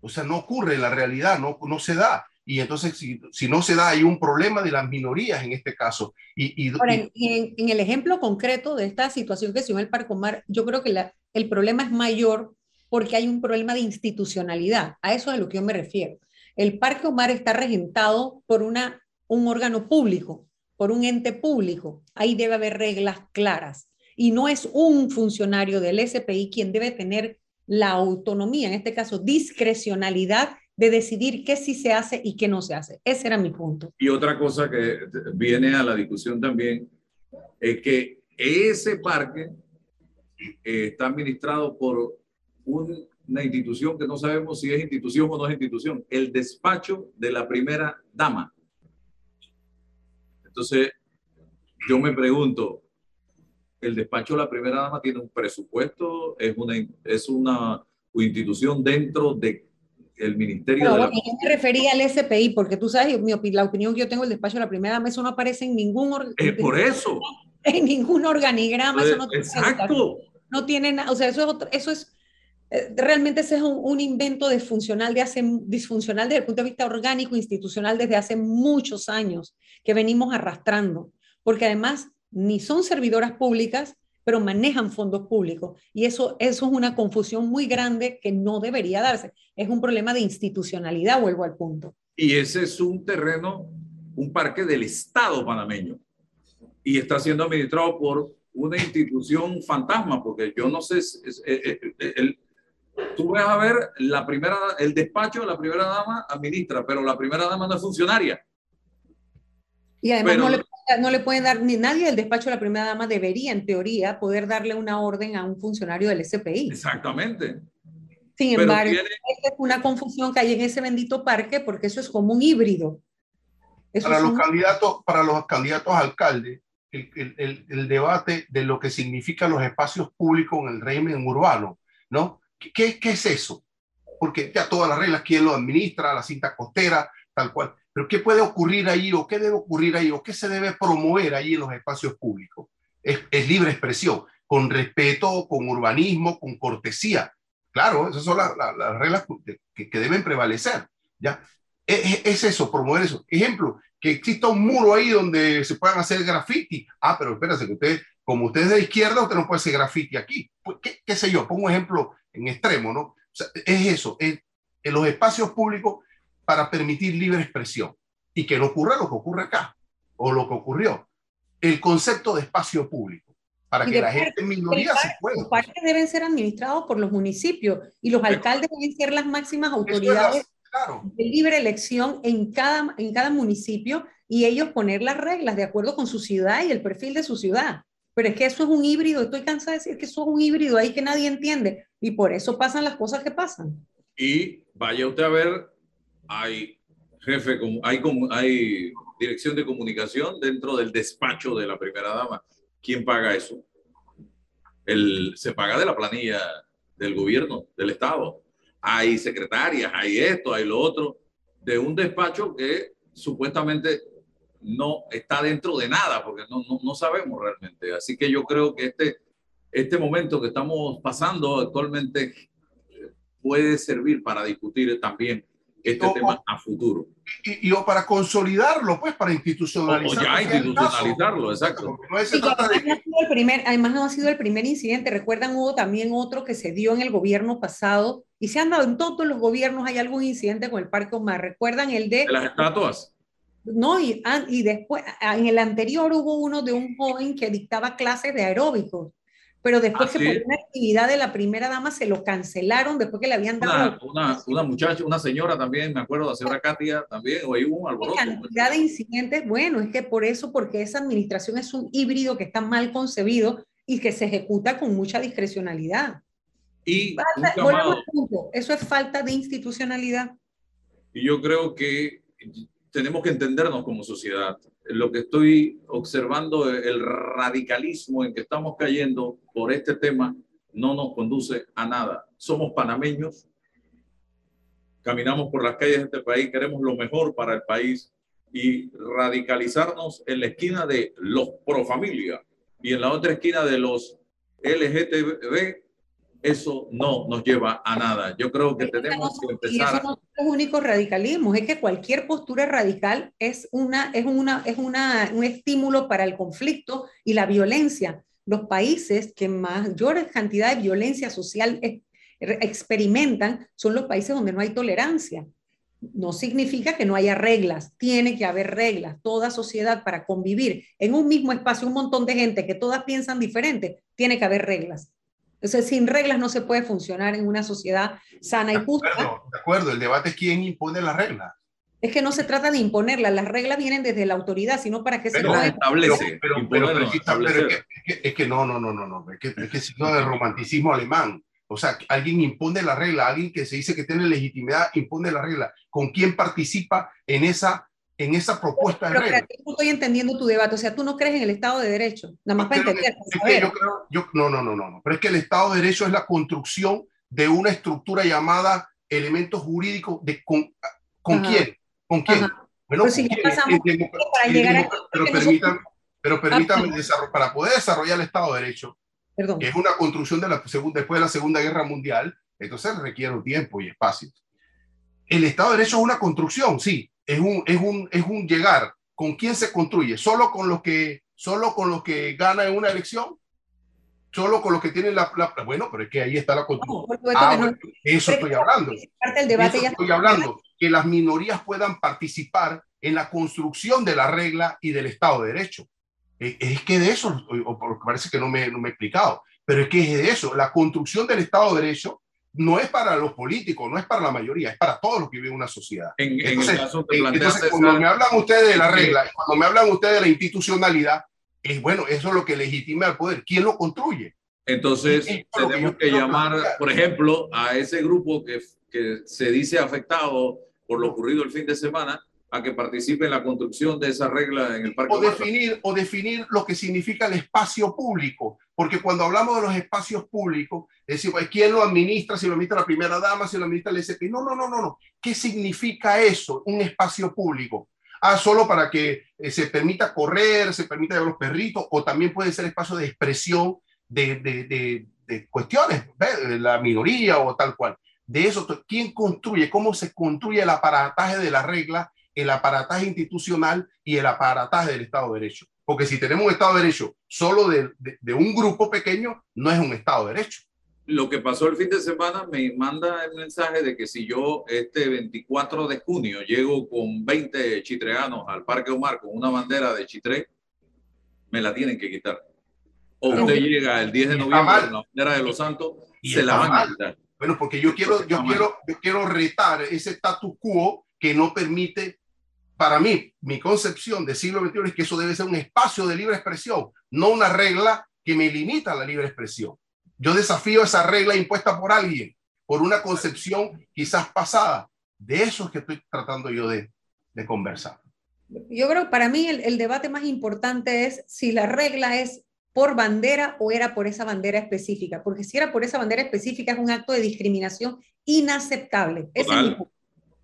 O sea, no ocurre en la realidad, no, no se da. Y entonces, si, si, no se da, hay un problema de las minorías en este caso. Y, y, Ahora, en, en, el ejemplo concreto de esta situación que se dio en el Parcomar, yo creo que la, el problema es mayor porque hay un problema de institucionalidad. A eso es a lo que yo me refiero. El Parque Omar está regentado por una, un órgano público, por un ente público. Ahí debe haber reglas claras. Y no es un funcionario del SPI quien debe tener la autonomía, en este caso discrecionalidad de decidir qué sí se hace y qué no se hace. Ese era mi punto. Y otra cosa que viene a la discusión también es que ese parque eh, está administrado por una institución que no sabemos si es institución o no es institución, el despacho de la primera dama. Entonces, yo me pregunto, ¿el despacho de la primera dama tiene un presupuesto? ¿Es una, es una institución dentro de el Ministerio de la... Yo me refería al SPI, porque tú sabes, mi, la opinión que yo tengo del despacho de la primera mesa no aparece en ningún... Es por eso. En ningún organigrama. Eso no Exacto. No tiene nada, o sea, eso es, otro, eso es realmente ese es un, un, invento disfuncional, de hace, disfuncional desde el punto de vista orgánico, institucional, desde hace muchos años que venimos arrastrando, porque además ni son servidoras públicas, pero manejan fondos públicos. Y eso, eso es una confusión muy grande que no debería darse. Es un problema de institucionalidad, vuelvo al punto. Y ese es un terreno, un parque del Estado panameño. Y está siendo administrado por una institución fantasma, porque yo no sé, el, tú vas a ver la primera, el despacho de la primera dama administra, pero la primera dama no es funcionaria. Y además no, le, no, le, pueden dar, ni nadie del despacho de la primera dama debería, en teoría, poder darle una orden a un funcionario del SPI. Exactamente. Sin embargo, es una confusión que hay en ese bendito parque porque eso es como un híbrido. para, los candidatos, para los candidatos a alcalde, el, el, el, debate de lo que significan los espacios públicos en el régimen urbano, ¿no? ¿Qué, ¿Qué, es eso? Porque ya todas las reglas, quién lo administra, la cinta costera, tal cual. Pero ¿qué puede ocurrir ahí o qué debe ocurrir ahí o qué se debe promover ahí en los espacios públicos? Es, es libre expresión, con respeto, con urbanismo, con cortesía. Claro, esas son las, las, reglas que, que, deben prevalecer. ¿ya? Es, es, eso, promover eso. Ejemplo, que exista un muro ahí donde se puedan hacer graffiti. Ah, pero espérate, que usted, como usted es de izquierda, usted no puede hacer graffiti aquí. Pues, ¿Qué, qué sé yo? Pongo un ejemplo en extremo, ¿no? O sea, es eso, es en los espacios públicos para permitir libre expresión y que no ocurra lo que ocurre acá o lo que ocurrió. El concepto de espacio público para que la gente en minoría se pueda. Los parques deben ser administrados por los municipios y los alcaldes deben ser las máximas autoridades de libre elección en cada, en cada municipio y ellos poner las reglas de acuerdo con su ciudad y el perfil de su ciudad. Pero es que eso es un híbrido, estoy cansada de decir que eso es un híbrido ahí que nadie entiende y por eso pasan las cosas que pasan. Y vaya usted a ver hay jefe, hay, hay dirección de comunicación dentro del despacho de la primera dama. ¿Quién paga eso? El, se paga de la planilla del gobierno, del Estado. Hay secretarias, hay esto, hay lo otro, de un despacho que supuestamente no está dentro de nada, porque no, no, no sabemos realmente. Así que yo creo que este, este momento que estamos pasando actualmente puede servir para discutir también este tema a futuro. Y, y, o para consolidarlo, pues, para institucionalizarlo. O ya institucionalizarlo, exacto. No es además, no el primer, además no ha sido el primer incidente. Recuerdan, hubo también otro que se dio en el gobierno pasado y se han dado en todos los gobiernos, hay algún incidente con el Parque Omar. ¿Recuerdan el de... de las estatuas? No, y, ah, y después, ah, en el anterior hubo uno de un joven que dictaba clases de aeróbicos pero después que por una actividad de la primera dama se lo cancelaron después que le habían dado... Una, una, muchacha, una señora también, me acuerdo, la señora Katia también, o hubo un alboroto. cantidad de incidentes, bueno, es que por eso, porque esa administración es un híbrido que está mal concebido y que se ejecuta con mucha discrecionalidad. Y eso es falta de institucionalidad. Y yo creo que tenemos que entendernos como sociedad lo que estoy observando, el radicalismo en que estamos cayendo por este tema, no nos conduce a nada. Somos panameños, caminamos por las calles de este país, queremos lo mejor para el país y radicalizarnos en la esquina de los pro familia y en la otra esquina de los LGTB eso no nos lleva a nada. Yo creo que tenemos que empezar. Y eso no son los únicos radicalismos, es que cualquier postura radical es, una, es, una, es una, un estímulo para el conflicto y la violencia. Los países que mayor cantidad de violencia social experimentan son los países donde no hay tolerancia. No significa que no haya reglas, tiene que haber reglas. Toda sociedad para convivir en un mismo espacio, un montón de gente que todas piensan diferente, tiene que haber reglas entonces, sin reglas no se puede funcionar en una sociedad sana y justa. De acuerdo, el debate es quién impone las reglas. Es que no se trata de imponerlas, las reglas vienen desde la autoridad, sino para que se pueda establece. Pero, es, que, no, no, no, no, no, es que es que es de romanticismo alemán. O sea, alguien impone la regla, alguien que se dice que tiene legitimidad impone la regla. ¿Con quién participa en esa en esa propuesta de regla. No estoy entendiendo tu debate, o sea, tú no crees en el Estado de Derecho, nada más para entender. yo creo, yo, no, no, no, no, pero es que el Estado de Derecho es la construcción de una estructura llamada elementos jurídicos de con, ¿con quién, con quién. Bueno, pero, si para llegar a pero permítanme, pero permítanme para poder desarrollar el Estado de Derecho, que es una construcción de la después de la Segunda Guerra Mundial, entonces requiere un tiempo y espacio. El Estado de Derecho es una construcción, sí, es un, es un, es un llegar. ¿Con quién se construye? ¿Solo con los que, solo con los que gana en una elección? ¿Solo con los que tienen la, Bueno, pero es que ahí está la construcción. Ah, eso estoy hablando. Parte del debate eso estoy hablando. Que las minorías puedan participar en la construcción de la regla y del Estado de Derecho. Es que de eso, parece que no me, no me he explicado, pero es que es de eso. La construcción del Estado de Derecho no es para los políticos, no es para la mayoría, es para todos los que viven en una sociedad. entonces, cuando me hablan ustedes de la regla, cuando me hablan ustedes de la institucionalidad, es bueno, eso es lo que legitima el poder. ¿Quién lo construye? Entonces, tenemos que, llamar, por ejemplo, a ese grupo que, que se dice afectado por lo ocurrido el fin de semana, a que participe en la construcción de esa regla en el parque. O definir, o definir lo que significa el espacio público, porque cuando hablamos de los espacios públicos, decimos, ¿quién lo administra? Si lo administra la primera dama, si lo administra el SP. No, no, no, no, no. ¿Qué significa eso, un espacio público? Ah, solo para que eh, se permita correr, se permita llevar los perritos, o también puede ser espacio de expresión de, de, de, de cuestiones, de la minoría o tal cual. De eso, ¿quién construye? ¿Cómo se construye el aparataje de la regla el aparataje institucional y el aparataje del Estado de Derecho. Porque si tenemos un Estado de Derecho solo de, de, un grupo pequeño, no es un Estado de Derecho. Lo que pasó el fin de semana me manda el mensaje de que si yo este 24 de junio llego con 20 chitreanos al Parque Omar con una bandera de Chitré, me la tienen que quitar. O usted llega el 10 de noviembre con la bandera de los Santos, y se la van a quitar. Bueno, porque yo quiero, yo quiero, yo quiero retar ese status quo que no permite para mí, mi concepción del siglo XXI es que eso debe ser un espacio de libre expresión, no una regla que me limita la libre expresión. Yo desafío esa regla impuesta por alguien, por una concepción quizás pasada. De eso es que estoy tratando yo de, de conversar. Yo creo que para mí el, el debate más importante es si la regla es por bandera o era por esa bandera específica, porque si era por esa bandera específica es un acto de discriminación inaceptable. Ese es, mi,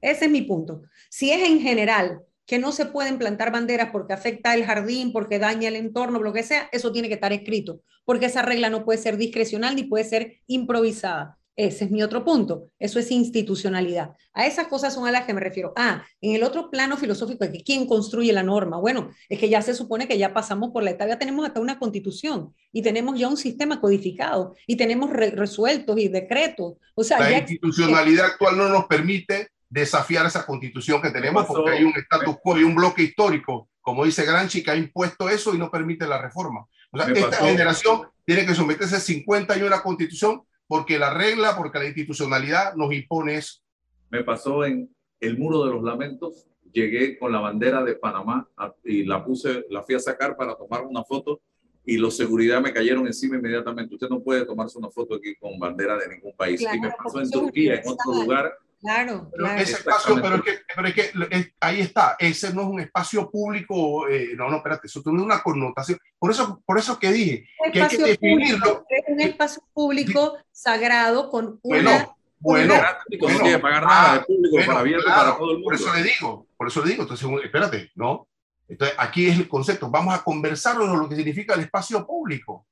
ese es mi punto. Si es en general que no se pueden plantar banderas porque afecta el jardín, porque daña el entorno, lo que sea, eso tiene que estar escrito, porque esa regla no puede ser discrecional ni puede ser improvisada. Ese es mi otro punto. Eso es institucionalidad. A esas cosas son a las que me refiero. Ah, en el otro plano filosófico, que quién construye la norma. Bueno, es que ya se supone que ya pasamos por la etapa, ya tenemos hasta una constitución y tenemos ya un sistema codificado y tenemos resueltos y decretos. O sea, la institucionalidad actual no nos permite desafiar esa constitución que tenemos porque hay un status quo y un bloque histórico, como dice Granchi, que ha impuesto eso y no permite la reforma. O sea, esta generación tiene que someterse a 50 y una constitución porque la regla, porque la institucionalidad nos impone eso. Me pasó en el muro de los lamentos, llegué con la bandera de Panamá y la puse, la fui a sacar para tomar una foto y los seguridad me cayeron encima inmediatamente. Usted no puede tomarse una foto aquí con bandera de ningún país. y me pasó en Turquía, en otro lugar, Claro, claro. Ese espacio, pero es que, pero es que ahí está, ese no es un espacio público, eh, no, no, espérate, eso tiene una connotación. Por eso, por eso que dije que hay que definirlo. es un espacio público sagrado con una... Bueno, no tiene que pagar nada de público para abierto para todo el mundo. Por eso le digo, por eso le digo, entonces, espérate, ¿no? Entonces, aquí es el concepto, vamos a conversar de lo que significa el espacio público.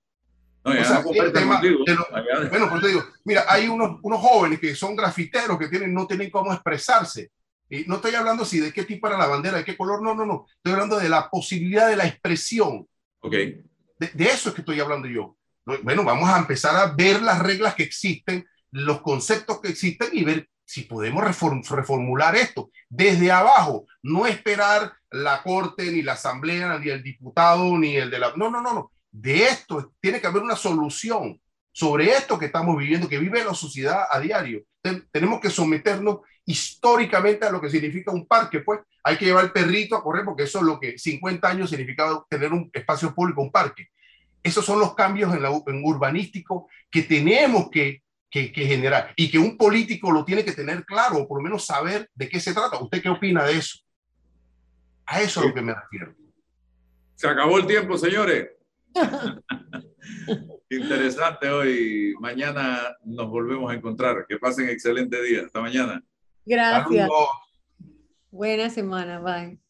No, o sea, bueno, pues te digo, mira, hay unos, unos jóvenes que son grafiteros que tienen, no tienen cómo expresarse. Y no estoy hablando así de qué tipo era la bandera, de qué color, no, no, no. Estoy hablando de la posibilidad de la expresión. Ok. De, de eso es que estoy hablando yo. Bueno, vamos a empezar a ver las reglas que existen, los conceptos que existen y ver si podemos reformular esto desde abajo, no esperar la corte, ni la asamblea, ni el diputado, ni el de la... No, no, no, no de esto tiene que haber una solución sobre esto que estamos viviendo, que vive la sociedad a diario. tenemos que someternos históricamente a lo que significa un parque, pues hay que llevar el perrito a correr porque eso es lo que 50 años significado tener un espacio público, un parque. Esos son los cambios en, la, en urbanístico que tenemos que, que, que, generar y que un político lo tiene que tener claro o por lo menos saber de qué se trata. ¿Usted qué opina de eso? A eso es a lo que me refiero. Se acabó el tiempo, señores. Interesante hoy. Mañana nos volvemos a encontrar. Que pasen excelente día. Hasta mañana. Gracias. Buena semana. Bye.